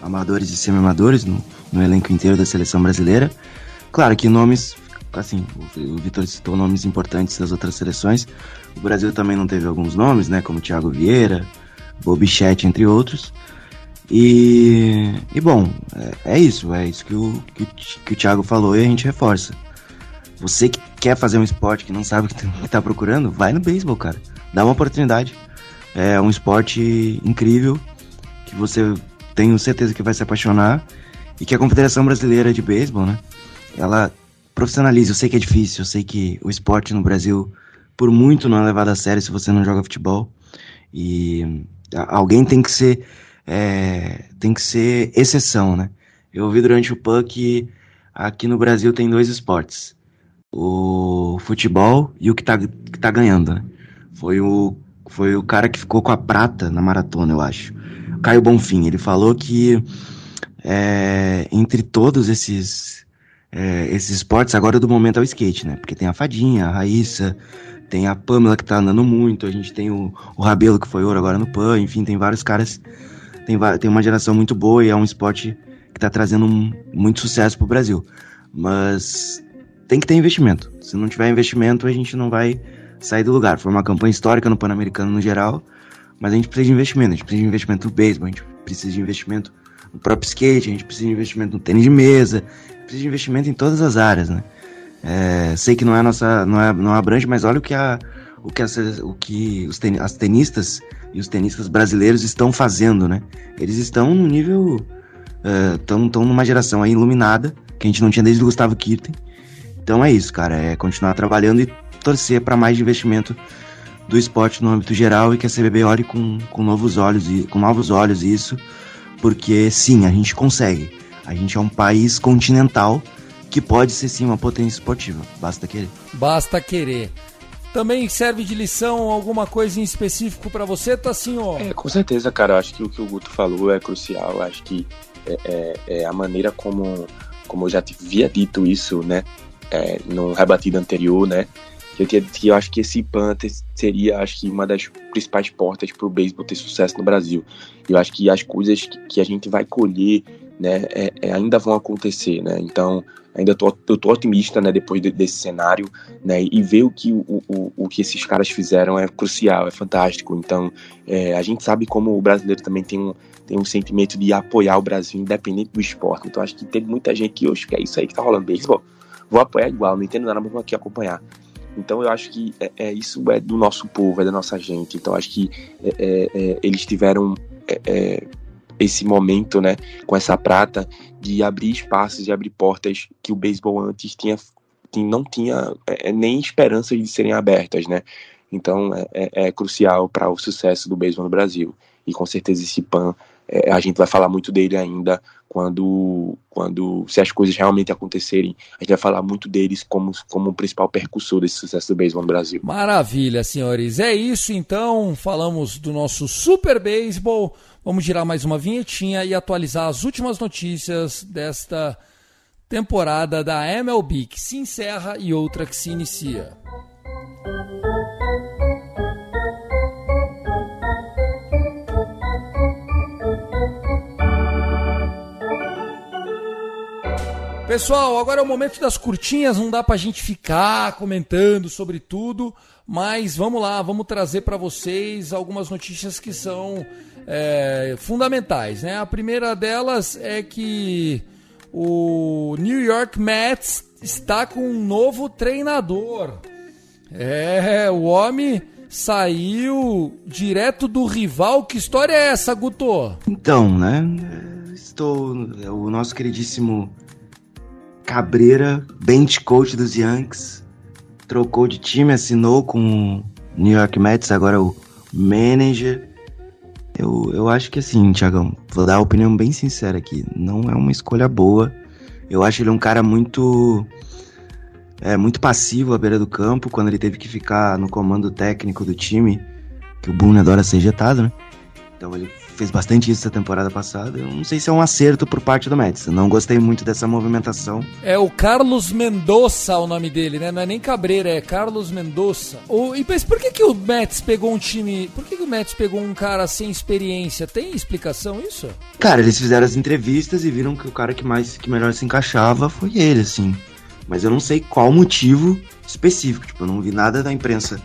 amadores e semi-amadores no, no elenco inteiro da seleção brasileira. Claro que nomes assim, o Vitor citou nomes importantes das outras seleções. O Brasil também não teve alguns nomes, né, como Thiago Vieira, Bob Chat, entre outros. E, e bom, é, é isso, é isso que o, que, que o Thiago falou e a gente reforça. Você que quer fazer um esporte que não sabe o que tá, que tá procurando, vai no beisebol, cara. Dá uma oportunidade. É um esporte incrível que você tenho certeza que vai se apaixonar e que a Confederação Brasileira de Beisebol, né, ela profissionaliza. Eu sei que é difícil, eu sei que o esporte no Brasil por muito não é levado a sério se você não joga futebol e alguém tem que ser é, tem que ser exceção, né? Eu ouvi durante o PAN que aqui no Brasil tem dois esportes, o futebol e o que tá, que tá ganhando, né? Foi o, foi o cara que ficou com a prata na maratona, eu acho. Caio Bonfim, ele falou que é, entre todos esses é, esses esportes, agora do momento é o skate, né? Porque tem a Fadinha, a Raíssa, tem a Pamela que tá andando muito, a gente tem o, o Rabelo que foi ouro agora no PAN, enfim, tem vários caras tem, tem uma geração muito boa e é um esporte que está trazendo um, muito sucesso para o Brasil. Mas tem que ter investimento. Se não tiver investimento, a gente não vai sair do lugar. Foi uma campanha histórica no Pan-Americano no geral, mas a gente precisa de investimento. A gente precisa de investimento no beisebol, a gente precisa de investimento no próprio skate, a gente precisa de investimento no tênis de mesa, precisa de investimento em todas as áreas, né? É, sei que não é nossa, não é, não abrange, mas olha o que a, o que, as, o que os ten, as tenistas e os tenistas brasileiros estão fazendo, né? Eles estão no nível. Estão uh, numa geração aí iluminada, que a gente não tinha desde o Gustavo Kirten. Então é isso, cara. É continuar trabalhando e torcer para mais investimento do esporte no âmbito geral e que a CBB olhe com, com novos olhos e com novos olhos isso, porque sim, a gente consegue. A gente é um país continental que pode ser sim uma potência esportiva. Basta querer. Basta querer. Também serve de lição alguma coisa em específico para você, tá assim, ó? É, com certeza, cara. Eu acho que o que o Guto falou é crucial. Eu acho que é, é, é, a maneira como, como eu já havia dito isso, né? É, no rebatido anterior, né? Que eu, que eu acho que esse PAN seria, acho que uma das principais portas para o beisebol ter sucesso no Brasil. Eu acho que as coisas que, que a gente vai colher, né, é, é, ainda vão acontecer, né? Então, ainda tô, eu tô otimista, né, depois de, desse cenário, né, e ver o que, o, o, o que esses caras fizeram é crucial, é fantástico. Então, é, a gente sabe como o brasileiro também tem um, tem um sentimento de apoiar o Brasil, independente do esporte. Então, acho que tem muita gente que hoje quer isso aí que tá rolando beisebol. Vou apoiar igual, não entendo nada, mas vou aqui acompanhar. Então eu acho que é, é, isso é do nosso povo, é da nossa gente. Então acho que é, é, é eles tiveram é, esse momento, né, com essa prata, de abrir espaços e abrir portas que o beisebol antes tinha, não tinha nem esperança de serem abertas, né? Então é crucial para o sucesso do beisebol no Brasil. E com certeza esse PAN, é, a gente vai falar muito dele ainda quando, quando se as coisas realmente acontecerem, a gente vai falar muito deles como, como o principal percussor desse sucesso do beisebol no Brasil. Maravilha, senhores. É isso então. Falamos do nosso Super Beisebol. Vamos girar mais uma vinhetinha e atualizar as últimas notícias desta temporada da MLB que se encerra e outra que se inicia. Pessoal, agora é o momento das curtinhas, não dá pra gente ficar comentando sobre tudo, mas vamos lá, vamos trazer para vocês algumas notícias que são é, fundamentais. Né? A primeira delas é que o New York Mets está com um novo treinador. É, o homem saiu direto do rival. Que história é essa, Guto? Então, né? Estou. O nosso queridíssimo Cabreira, bench coach dos Yankees, trocou de time, assinou com o New York Mets, agora o manager. Eu, eu acho que assim, Tiagão, vou dar a opinião bem sincera aqui. Não é uma escolha boa. Eu acho ele um cara muito. É, muito passivo à beira do campo, quando ele teve que ficar no comando técnico do time, que o Boone adora ser jetado, né? Então ele fez bastante isso essa temporada passada. Eu não sei se é um acerto por parte do Mets. Eu não gostei muito dessa movimentação. É o Carlos Mendonça o nome dele, né? Não é nem Cabreira, é Carlos Mendonça. O, e por que, que o Mets pegou um time. Por que, que o Mets pegou um cara sem experiência? Tem explicação isso? Cara, eles fizeram as entrevistas e viram que o cara que mais que melhor se encaixava foi ele, assim. Mas eu não sei qual motivo específico. Tipo, eu não vi nada da imprensa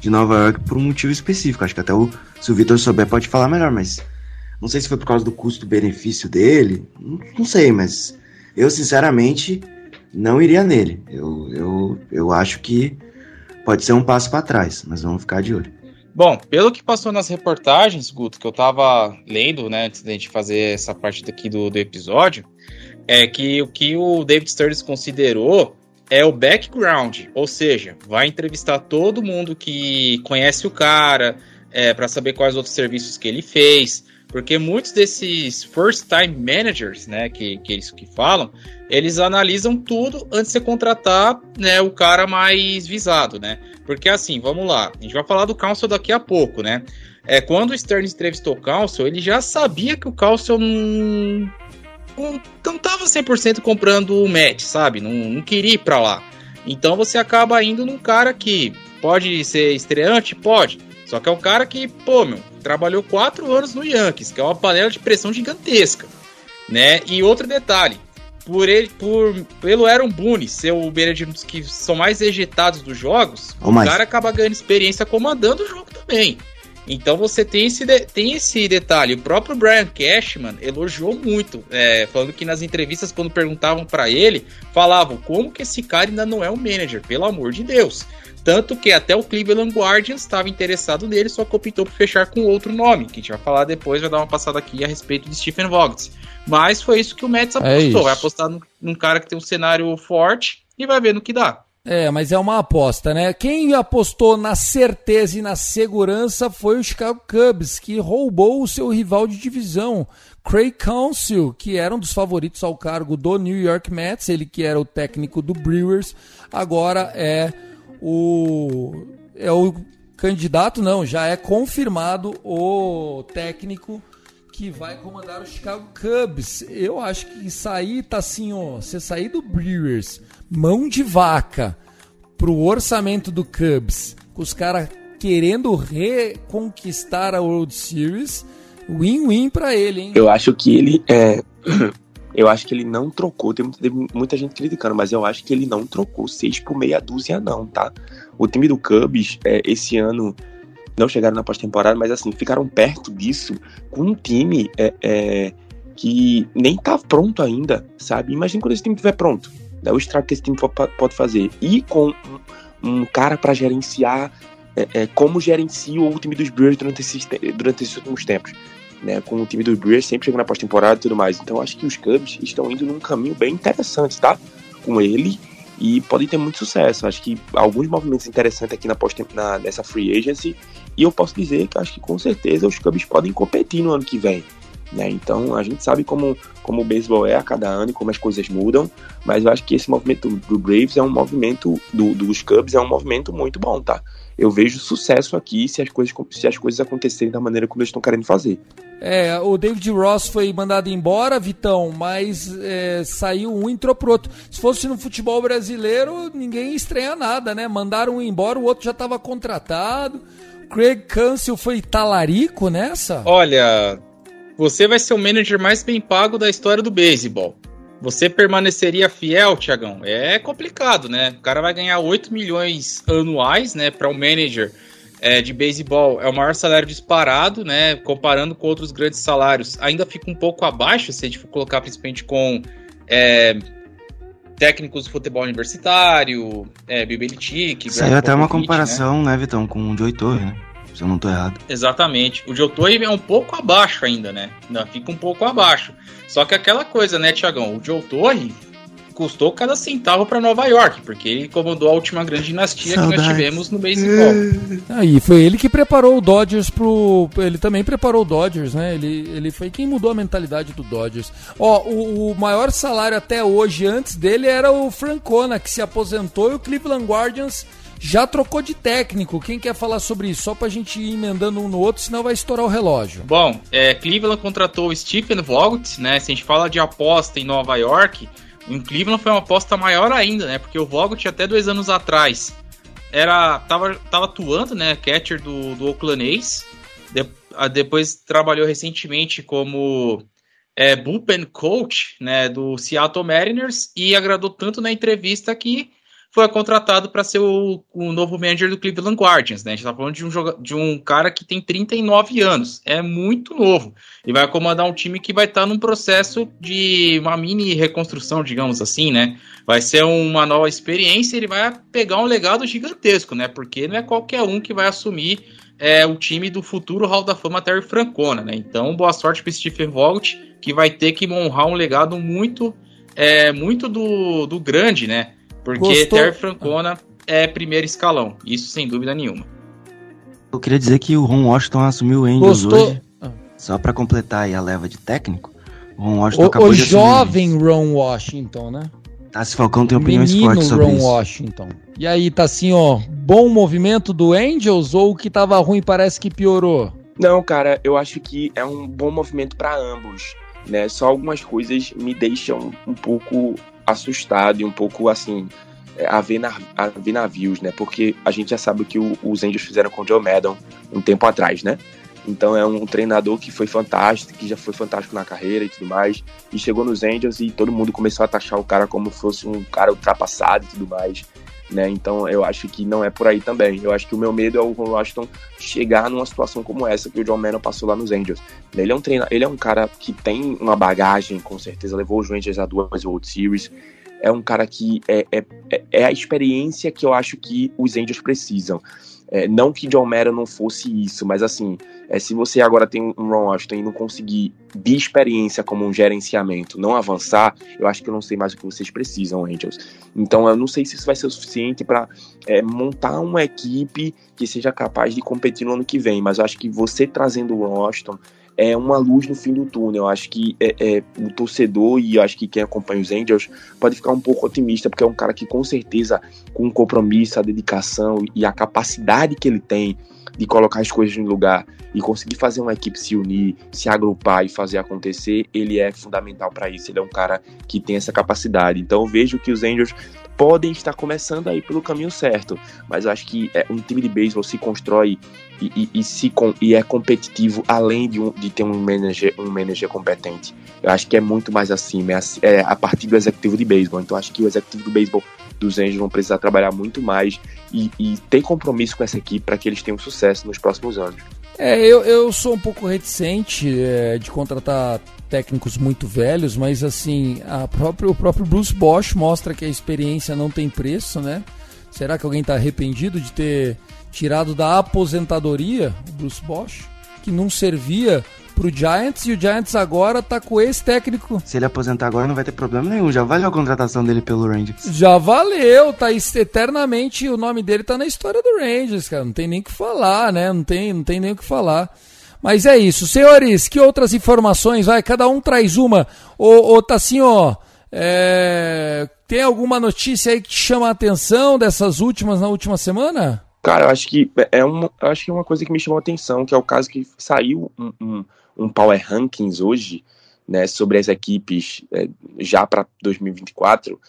de Nova York por um motivo específico. Acho que até o Se o Vitor souber, pode falar melhor, mas não sei se foi por causa do custo-benefício dele, não, não sei, mas eu sinceramente não iria nele. Eu, eu, eu acho que pode ser um passo para trás, mas vamos ficar de olho. Bom, pelo que passou nas reportagens, Guto, que eu tava lendo, né, antes da gente fazer essa parte daqui do, do episódio, é que o que o David Sturges considerou é o background, ou seja, vai entrevistar todo mundo que conhece o cara, é, para saber quais outros serviços que ele fez, porque muitos desses first time managers, né, que, que eles que falam, eles analisam tudo antes de contratar, né, o cara mais visado, né? Porque assim, vamos lá, a gente vai falar do Council daqui a pouco, né? É, quando o Stern entrevistou o Council, ele já sabia que o Council não não, não tava 100% comprando o match, sabe? Não, não queria ir para lá. Então você acaba indo num cara que pode ser estreante, pode. Só que é um cara que, pô, meu, trabalhou quatro anos no Yankees, que é uma panela de pressão gigantesca, né? E outro detalhe, por ele, por pelo Aaron Boone ser o manager dos que são mais ejetados dos jogos, o cara acaba ganhando experiência comandando o jogo também. Então você tem esse, de, tem esse detalhe. O próprio Brian Cashman elogiou muito, é, falando que nas entrevistas, quando perguntavam para ele, falavam como que esse cara ainda não é um manager, pelo amor de Deus. Tanto que até o Cleveland Guardians estava interessado nele, só que optou por fechar com outro nome, que a gente vai falar depois, vai dar uma passada aqui a respeito de Stephen Vogt. Mas foi isso que o Mets é apostou. É vai apostar num, num cara que tem um cenário forte e vai ver no que dá. É, mas é uma aposta, né? Quem apostou na certeza e na segurança foi o Chicago Cubs, que roubou o seu rival de divisão, Craig Counsell, que era um dos favoritos ao cargo do New York Mets, ele que era o técnico do Brewers, agora é o é o candidato, não, já é confirmado o técnico que vai comandar o Chicago Cubs. Eu acho que sair tá assim, ó, você sair do Brewers, mão de vaca, pro orçamento do Cubs, com os caras querendo reconquistar a World Series, win-win para ele, hein? Eu acho que ele é Eu acho que ele não trocou, tem muita gente criticando, mas eu acho que ele não trocou seis por meia dúzia, não, tá? O time do Cubs, é, esse ano, não chegaram na pós-temporada, mas assim, ficaram perto disso com um time é, é, que nem tá pronto ainda, sabe? Imagina quando esse time estiver pronto, né? o estrago que esse time pode fazer. E com um, um cara para gerenciar é, é, como gerencia o time dos Brewers durante esses, durante esses últimos tempos né, com o time dos Brewers sempre chegando na pós-temporada e tudo mais. Então acho que os Cubs estão indo num caminho bem interessante, tá? Com ele e podem ter muito sucesso. Acho que alguns movimentos interessantes aqui na, pós na nessa free agency e eu posso dizer que acho que com certeza os Cubs podem competir no ano que vem. Né? Então a gente sabe como, como o beisebol é a cada ano e como as coisas mudam, mas eu acho que esse movimento do Braves é um movimento do, dos Cubs é um movimento muito bom, tá? Eu vejo sucesso aqui se as coisas, se as coisas acontecerem da maneira como eles estão querendo fazer. É, o David Ross foi mandado embora, Vitão, mas é, saiu um e entrou pro outro. Se fosse no futebol brasileiro, ninguém estranha nada, né? Mandaram um embora, o outro já estava contratado. Craig Cancel foi talarico nessa? Olha, você vai ser o manager mais bem pago da história do beisebol. Você permaneceria fiel, Tiagão? É complicado, né? O cara vai ganhar 8 milhões anuais, né, para um manager é, de beisebol é o maior salário disparado, né? Comparando com outros grandes salários, ainda fica um pouco abaixo se a gente for colocar principalmente com é, técnicos de futebol universitário, é, Bibelitic. Saiu até uma comparação, né? Vitão, com o Joey Torre, né? Se eu não tô errado. Exatamente. O Joe Torre é um pouco abaixo ainda, né? Ainda fica um pouco abaixo. Só que aquela coisa, né, Tiagão? O Joe Torre custou cada centavo para Nova York, porque ele comandou a última grande dinastia Saudades. que nós tivemos no beisebol. Aí ah, foi ele que preparou o Dodgers pro. Ele também preparou o Dodgers, né? Ele, ele foi quem mudou a mentalidade do Dodgers. Ó, o, o maior salário até hoje, antes dele, era o Francona, que se aposentou, e o Cleveland Guardians já trocou de técnico. Quem quer falar sobre isso? Só pra gente ir emendando um no outro, senão vai estourar o relógio. Bom, é, Cleveland contratou Stephen Vogt, né? Se a gente fala de aposta em Nova York, em Cleveland foi uma aposta maior ainda, né? Porque o Vogt até dois anos atrás era tava, tava atuando, né? Catcher do, do Oakland A's. De, depois trabalhou recentemente como é, bullpen coach, né? Do Seattle Mariners e agradou tanto na entrevista que foi contratado para ser o, o, novo manager do Cleveland Guardians, né? A gente tá falando de um, de um cara que tem 39 anos, é muito novo. E vai comandar um time que vai estar tá num processo de uma mini reconstrução, digamos assim, né? Vai ser uma nova experiência, ele vai pegar um legado gigantesco, né? Porque não é qualquer um que vai assumir é, o time do futuro Hall da Fama Terry Francona, né? Então, boa sorte para Stephen Vogt, que vai ter que honrar um legado muito é muito do, do grande, né? Porque Gostou? Terry Francona é primeiro escalão, isso sem dúvida nenhuma. Eu queria dizer que o Ron Washington assumiu o Angels Gostou? hoje, só para completar aí a leva de técnico. O Ron Washington o, acabou o de jovem Ron Washington, né? Tassi Falcão tem opiniões Menino fortes sobre Ron isso. Washington. E aí, tá assim, ó, bom movimento do Angels ou o que tava ruim parece que piorou? Não, cara, eu acho que é um bom movimento para ambos né? Só algumas coisas me deixam um pouco assustado e um pouco assim é, a ver, na, a ver navios, né? Porque a gente já sabe o que o, os Angels fizeram com o Joe Maddon um tempo atrás, né? Então é um treinador que foi fantástico, que já foi fantástico na carreira e tudo mais. E chegou nos Angels e todo mundo começou a taxar o cara como fosse um cara ultrapassado e tudo mais né? Então eu acho que não é por aí também. Eu acho que o meu medo é o Washington chegar numa situação como essa que o John Manon passou lá nos Angels. Ele é um treinador, ele é um cara que tem uma bagagem, com certeza, levou os Rangers a duas World Series. É um cara que é, é, é a experiência que eu acho que os Angels precisam. É, não que John Mara não fosse isso, mas assim, é, se você agora tem um Ron Washington e não conseguir de experiência como um gerenciamento, não avançar, eu acho que eu não sei mais o que vocês precisam, Angels. Então eu não sei se isso vai ser o suficiente para é, montar uma equipe que seja capaz de competir no ano que vem, mas eu acho que você trazendo o Ron Washington é uma luz no fim do túnel. Eu acho que é, é, o torcedor e acho que quem acompanha os Angels pode ficar um pouco otimista, porque é um cara que com certeza, com o compromisso, a dedicação e a capacidade que ele tem de colocar as coisas no lugar e conseguir fazer uma equipe se unir, se agrupar e fazer acontecer, ele é fundamental para isso. Ele é um cara que tem essa capacidade. Então vejo que os Angels podem estar começando aí pelo caminho certo, mas eu acho que é, um time de beisebol se constrói e, e, e, se, e é competitivo além de, um, de ter um manager, um manager competente. Eu acho que é muito mais acima, é, é a partir do executivo de beisebol. Então acho que o executivo do beisebol dos Angels vão precisar trabalhar muito mais e, e ter compromisso com essa equipe para que eles tenham sucesso nos próximos anos. É, eu, eu sou um pouco reticente é, de contratar técnicos muito velhos, mas assim, a própria, o próprio Bruce Bosch mostra que a experiência não tem preço, né? Será que alguém está arrependido de ter tirado da aposentadoria o Bruce Bosch, que não servia pro Giants e o Giants agora tá com esse técnico. Se ele aposentar agora não vai ter problema nenhum, já valeu a contratação dele pelo Rangers. Já valeu, tá eternamente o nome dele tá na história do Rangers, cara, não tem nem o que falar, né? Não tem, não tem nem o que falar. Mas é isso, senhores, que outras informações, vai, cada um traz uma. Ô, ô ó, é... tem alguma notícia aí que chama a atenção dessas últimas na última semana? Cara, eu acho que é uma, acho que é uma coisa que me chamou a atenção, que é o caso que saiu um, um, um Power Rankings hoje, né, sobre as equipes é, já para 2024,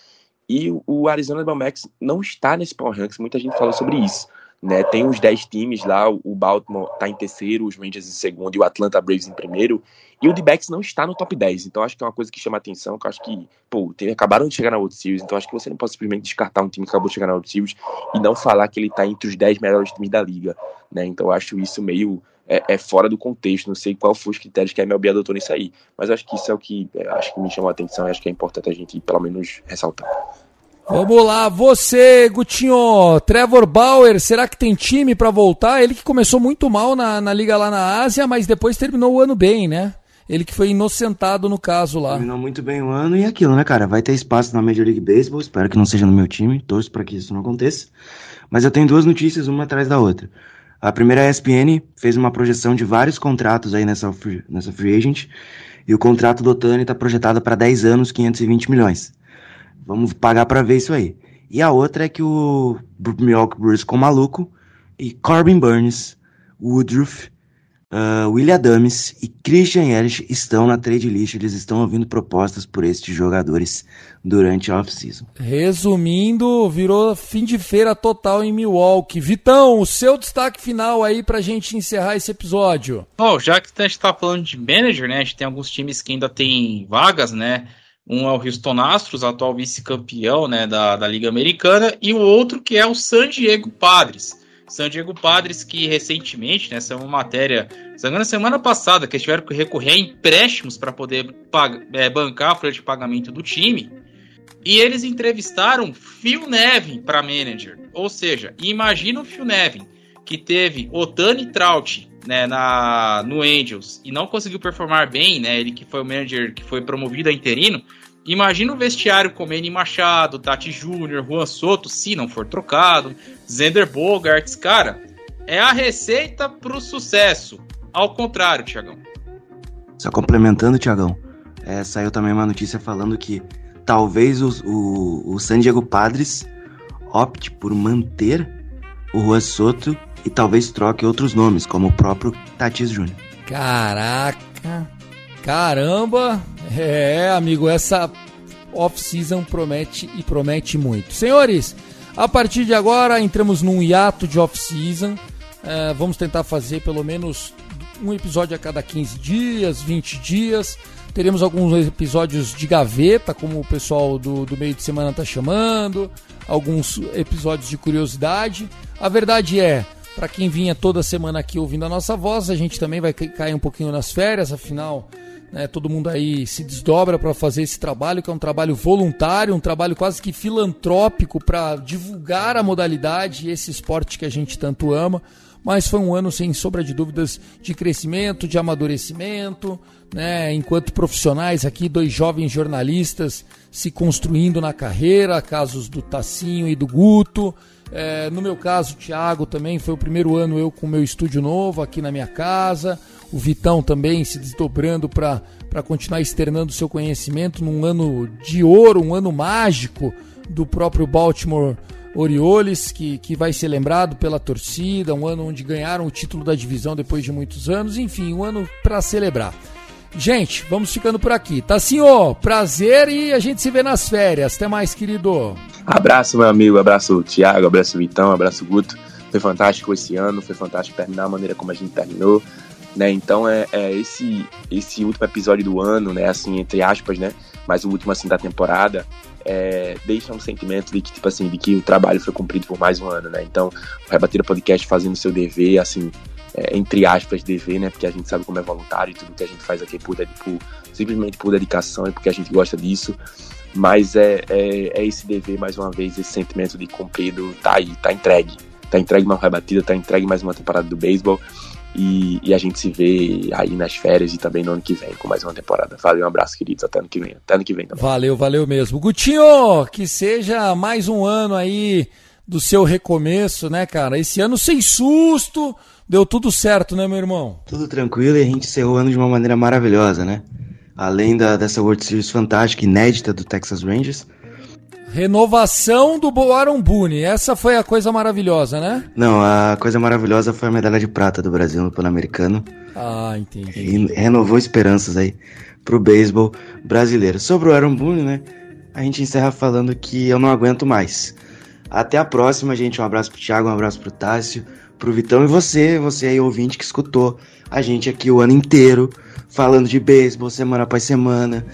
e o Arizona Diamondbacks não está nesse Power Rankings, muita gente falou sobre isso. Né, tem os 10 times lá, o Baltimore está em terceiro, os Rangers em segundo e o Atlanta Braves em primeiro. E o D-Backs não está no top 10. Então acho que é uma coisa que chama atenção, que eu acho que, pô, tem, acabaram de chegar na World Series, então acho que você não pode simplesmente descartar um time que acabou de chegar na World Series e não falar que ele está entre os 10 melhores times da liga, né? Então acho isso meio é, é, fora do contexto, não sei qual foi os critérios que a MLB adotou nisso aí, mas acho que isso é o que é, acho que me chamou atenção e acho que é importante a gente pelo menos ressaltar. Vamos lá, você, Gutinho, Trevor Bauer, será que tem time para voltar? Ele que começou muito mal na, na liga lá na Ásia, mas depois terminou o ano bem, né? Ele que foi inocentado no caso lá. Terminou muito bem o ano e aquilo, né, cara? Vai ter espaço na Major League Baseball, espero que não seja no meu time, torço para que isso não aconteça. Mas eu tenho duas notícias, uma atrás da outra. A primeira, a ESPN fez uma projeção de vários contratos aí nessa free, nessa free agent, e o contrato do Otani está projetado para 10 anos, 520 milhões. Vamos pagar para ver isso aí. E a outra é que o Milwaukee Brewers ficou maluco e Corbin Burns, Woodruff, uh, William Adams e Christian Yelich estão na trade list. Eles estão ouvindo propostas por estes jogadores durante a off-season. Resumindo, virou fim de feira total em Milwaukee. Vitão, o seu destaque final aí pra gente encerrar esse episódio. Bom, já que a gente tá falando de manager, né? A gente tem alguns times que ainda tem vagas, né? Um é o Houston Astros, atual vice-campeão né, da, da Liga Americana, e o outro que é o San Diego Padres. San Diego Padres que recentemente, né, essa é uma matéria, na semana passada, que eles tiveram que recorrer a empréstimos para poder pagar, é, bancar a folha de pagamento do time. E eles entrevistaram Phil Nevin para manager. Ou seja, imagina o Phil Nevin, que teve Otani Trout né, na, no Angels e não conseguiu performar bem, né? Ele que foi o manager que foi promovido a interino. Imagina o vestiário com Manny Machado, Tati Júnior, Juan Soto, se não for trocado, Zender Bogarts, cara, é a receita pro sucesso. Ao contrário, Tiagão. Só complementando, Tiagão, é, saiu também uma notícia falando que talvez o, o, o San Diego Padres opte por manter o Juan Soto e talvez troque outros nomes, como o próprio Tatis Júnior. Caraca! Caramba! É, amigo, essa off-season promete e promete muito. Senhores, a partir de agora entramos num hiato de off-season. É, vamos tentar fazer pelo menos um episódio a cada 15 dias, 20 dias. Teremos alguns episódios de gaveta, como o pessoal do, do meio de semana está chamando, alguns episódios de curiosidade. A verdade é, para quem vinha toda semana aqui ouvindo a nossa voz, a gente também vai cair um pouquinho nas férias, afinal, né, todo mundo aí se desdobra para fazer esse trabalho, que é um trabalho voluntário, um trabalho quase que filantrópico para divulgar a modalidade e esse esporte que a gente tanto ama. Mas foi um ano, sem sombra de dúvidas, de crescimento, de amadurecimento, né? Enquanto profissionais aqui, dois jovens jornalistas se construindo na carreira, casos do Tacinho e do Guto, é, no meu caso, o Thiago também foi o primeiro ano eu com o meu estúdio novo aqui na minha casa. O Vitão também se desdobrando para continuar externando seu conhecimento num ano de ouro, um ano mágico do próprio Baltimore Orioles, que, que vai ser lembrado pela torcida, um ano onde ganharam o título da divisão depois de muitos anos, enfim, um ano para celebrar. Gente, vamos ficando por aqui. Tá ó, prazer e a gente se vê nas férias. Até mais, querido. Abraço, meu amigo, abraço Thiago, abraço Vitão, abraço Guto. Foi fantástico esse ano, foi fantástico terminar a maneira como a gente terminou. Né? Então é, é, esse esse último episódio do ano, né? Assim entre aspas, né? Mas o último assim da temporada é, deixa um sentimento de que tipo assim de que o trabalho foi cumprido por mais um ano, né? Então o Rebatida Podcast fazendo seu dever, assim é, entre aspas, dever, né? Porque a gente sabe como é voluntário e tudo que a gente faz aqui é por, por, simplesmente por dedicação e porque a gente gosta disso. Mas é, é, é, esse dever, mais uma vez, esse sentimento de cumprido tá aí, tá entregue. Tá entregue uma rebatida, tá entregue mais uma temporada do beisebol. E, e, a gente se vê aí nas férias e também no ano que vem com mais uma temporada. Valeu, um abraço, queridos. Até ano que vem. Até ano que vem também. Valeu, valeu mesmo. Gutinho, que seja mais um ano aí do seu recomeço, né, cara? Esse ano sem susto, deu tudo certo, né, meu irmão? Tudo tranquilo e a gente encerrou o ano de uma maneira maravilhosa, né? Além da, dessa World Series fantástica, inédita do Texas Rangers. Renovação do Boaron Boone, essa foi a coisa maravilhosa, né? Não, a coisa maravilhosa foi a medalha de prata do Brasil no Pan-Americano. Ah, entendi. E renovou esperanças aí pro beisebol brasileiro. Sobre o Aaron Boone, né? A gente encerra falando que eu não aguento mais. Até a próxima, gente. Um abraço pro Thiago, um abraço pro Tássio, pro Vitão e você, você aí ouvinte que escutou a gente aqui o ano inteiro, falando de beisebol semana após semana,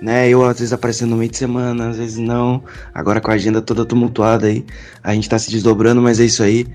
né? Eu às vezes aparecendo no meio de semana, às vezes não. Agora com a agenda toda tumultuada aí, a gente tá se desdobrando, mas é isso aí.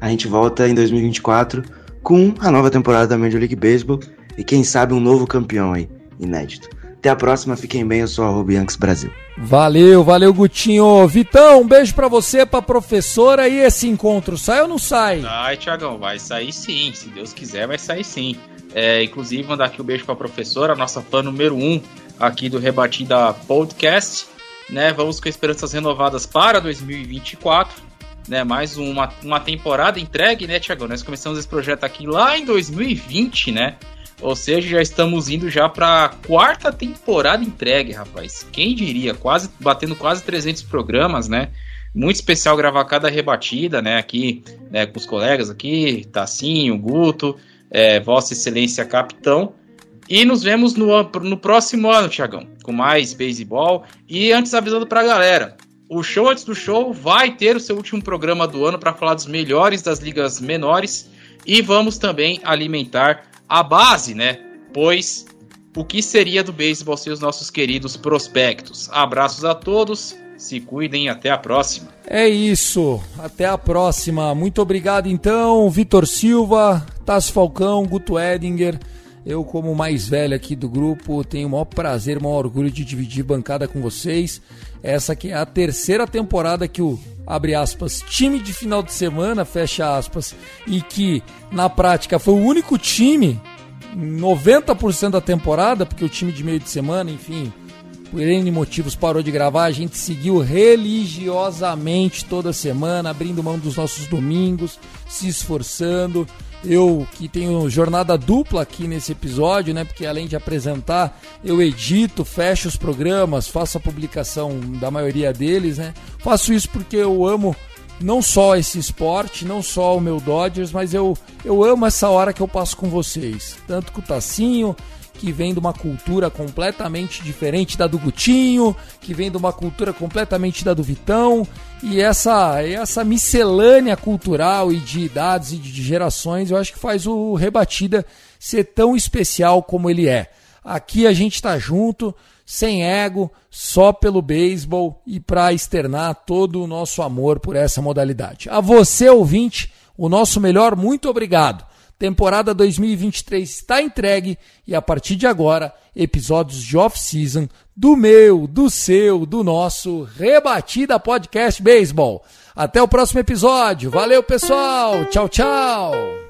A gente volta em 2024 com a nova temporada da Major League Baseball e quem sabe um novo campeão aí, inédito. Até a próxima, fiquem bem, eu sou a Bianx Brasil. Valeu, valeu, Gutinho. Vitão, um beijo para você, pra professora. E esse encontro, sai ou não sai? Sai, Tiagão, vai sair sim. Se Deus quiser, vai sair sim. É, inclusive, mandar aqui um beijo pra professora, nossa fã número um aqui do Rebatida Podcast. Né, vamos com esperanças renovadas para 2024. Né, mais uma, uma temporada entregue, né, Tiagão? Nós começamos esse projeto aqui lá em 2020, né? Ou seja, já estamos indo já para a quarta temporada entregue, rapaz. Quem diria? Quase batendo quase 300 programas, né? Muito especial gravar cada rebatida, né? Aqui, né, com os colegas aqui, Tacinho, Guto, é, Vossa Excelência Capitão. E nos vemos no, no próximo ano, Tiagão, com mais beisebol. E antes avisando para a galera, o show antes do show vai ter o seu último programa do ano para falar dos melhores das ligas menores e vamos também alimentar a base, né? Pois o que seria do beisebol sem os nossos queridos prospectos. Abraços a todos, se cuidem e até a próxima. É isso, até a próxima. Muito obrigado então, Vitor Silva, Tassi Falcão, Guto Edinger. Eu, como mais velho aqui do grupo, tenho o maior prazer, o maior orgulho de dividir bancada com vocês. Essa que é a terceira temporada que o, abre aspas, time de final de semana, fecha aspas, e que na prática foi o único time 90% da temporada, porque o time de meio de semana, enfim, por N motivos parou de gravar, a gente seguiu religiosamente toda semana, abrindo mão dos nossos domingos, se esforçando. Eu que tenho jornada dupla aqui nesse episódio, né? Porque além de apresentar, eu edito, fecho os programas, faço a publicação da maioria deles, né? Faço isso porque eu amo não só esse esporte, não só o meu Dodgers, mas eu, eu amo essa hora que eu passo com vocês. Tanto com o Tacinho, que vem de uma cultura completamente diferente da do Gutinho, que vem de uma cultura completamente da do Vitão, e essa, essa miscelânea cultural e de idades e de gerações, eu acho que faz o Rebatida ser tão especial como ele é. Aqui a gente está junto, sem ego, só pelo beisebol e para externar todo o nosso amor por essa modalidade. A você, ouvinte, o nosso melhor muito obrigado. Temporada 2023 está entregue e a partir de agora, episódios de off-season do meu, do seu, do nosso Rebatida Podcast Baseball. Até o próximo episódio. Valeu, pessoal. Tchau, tchau.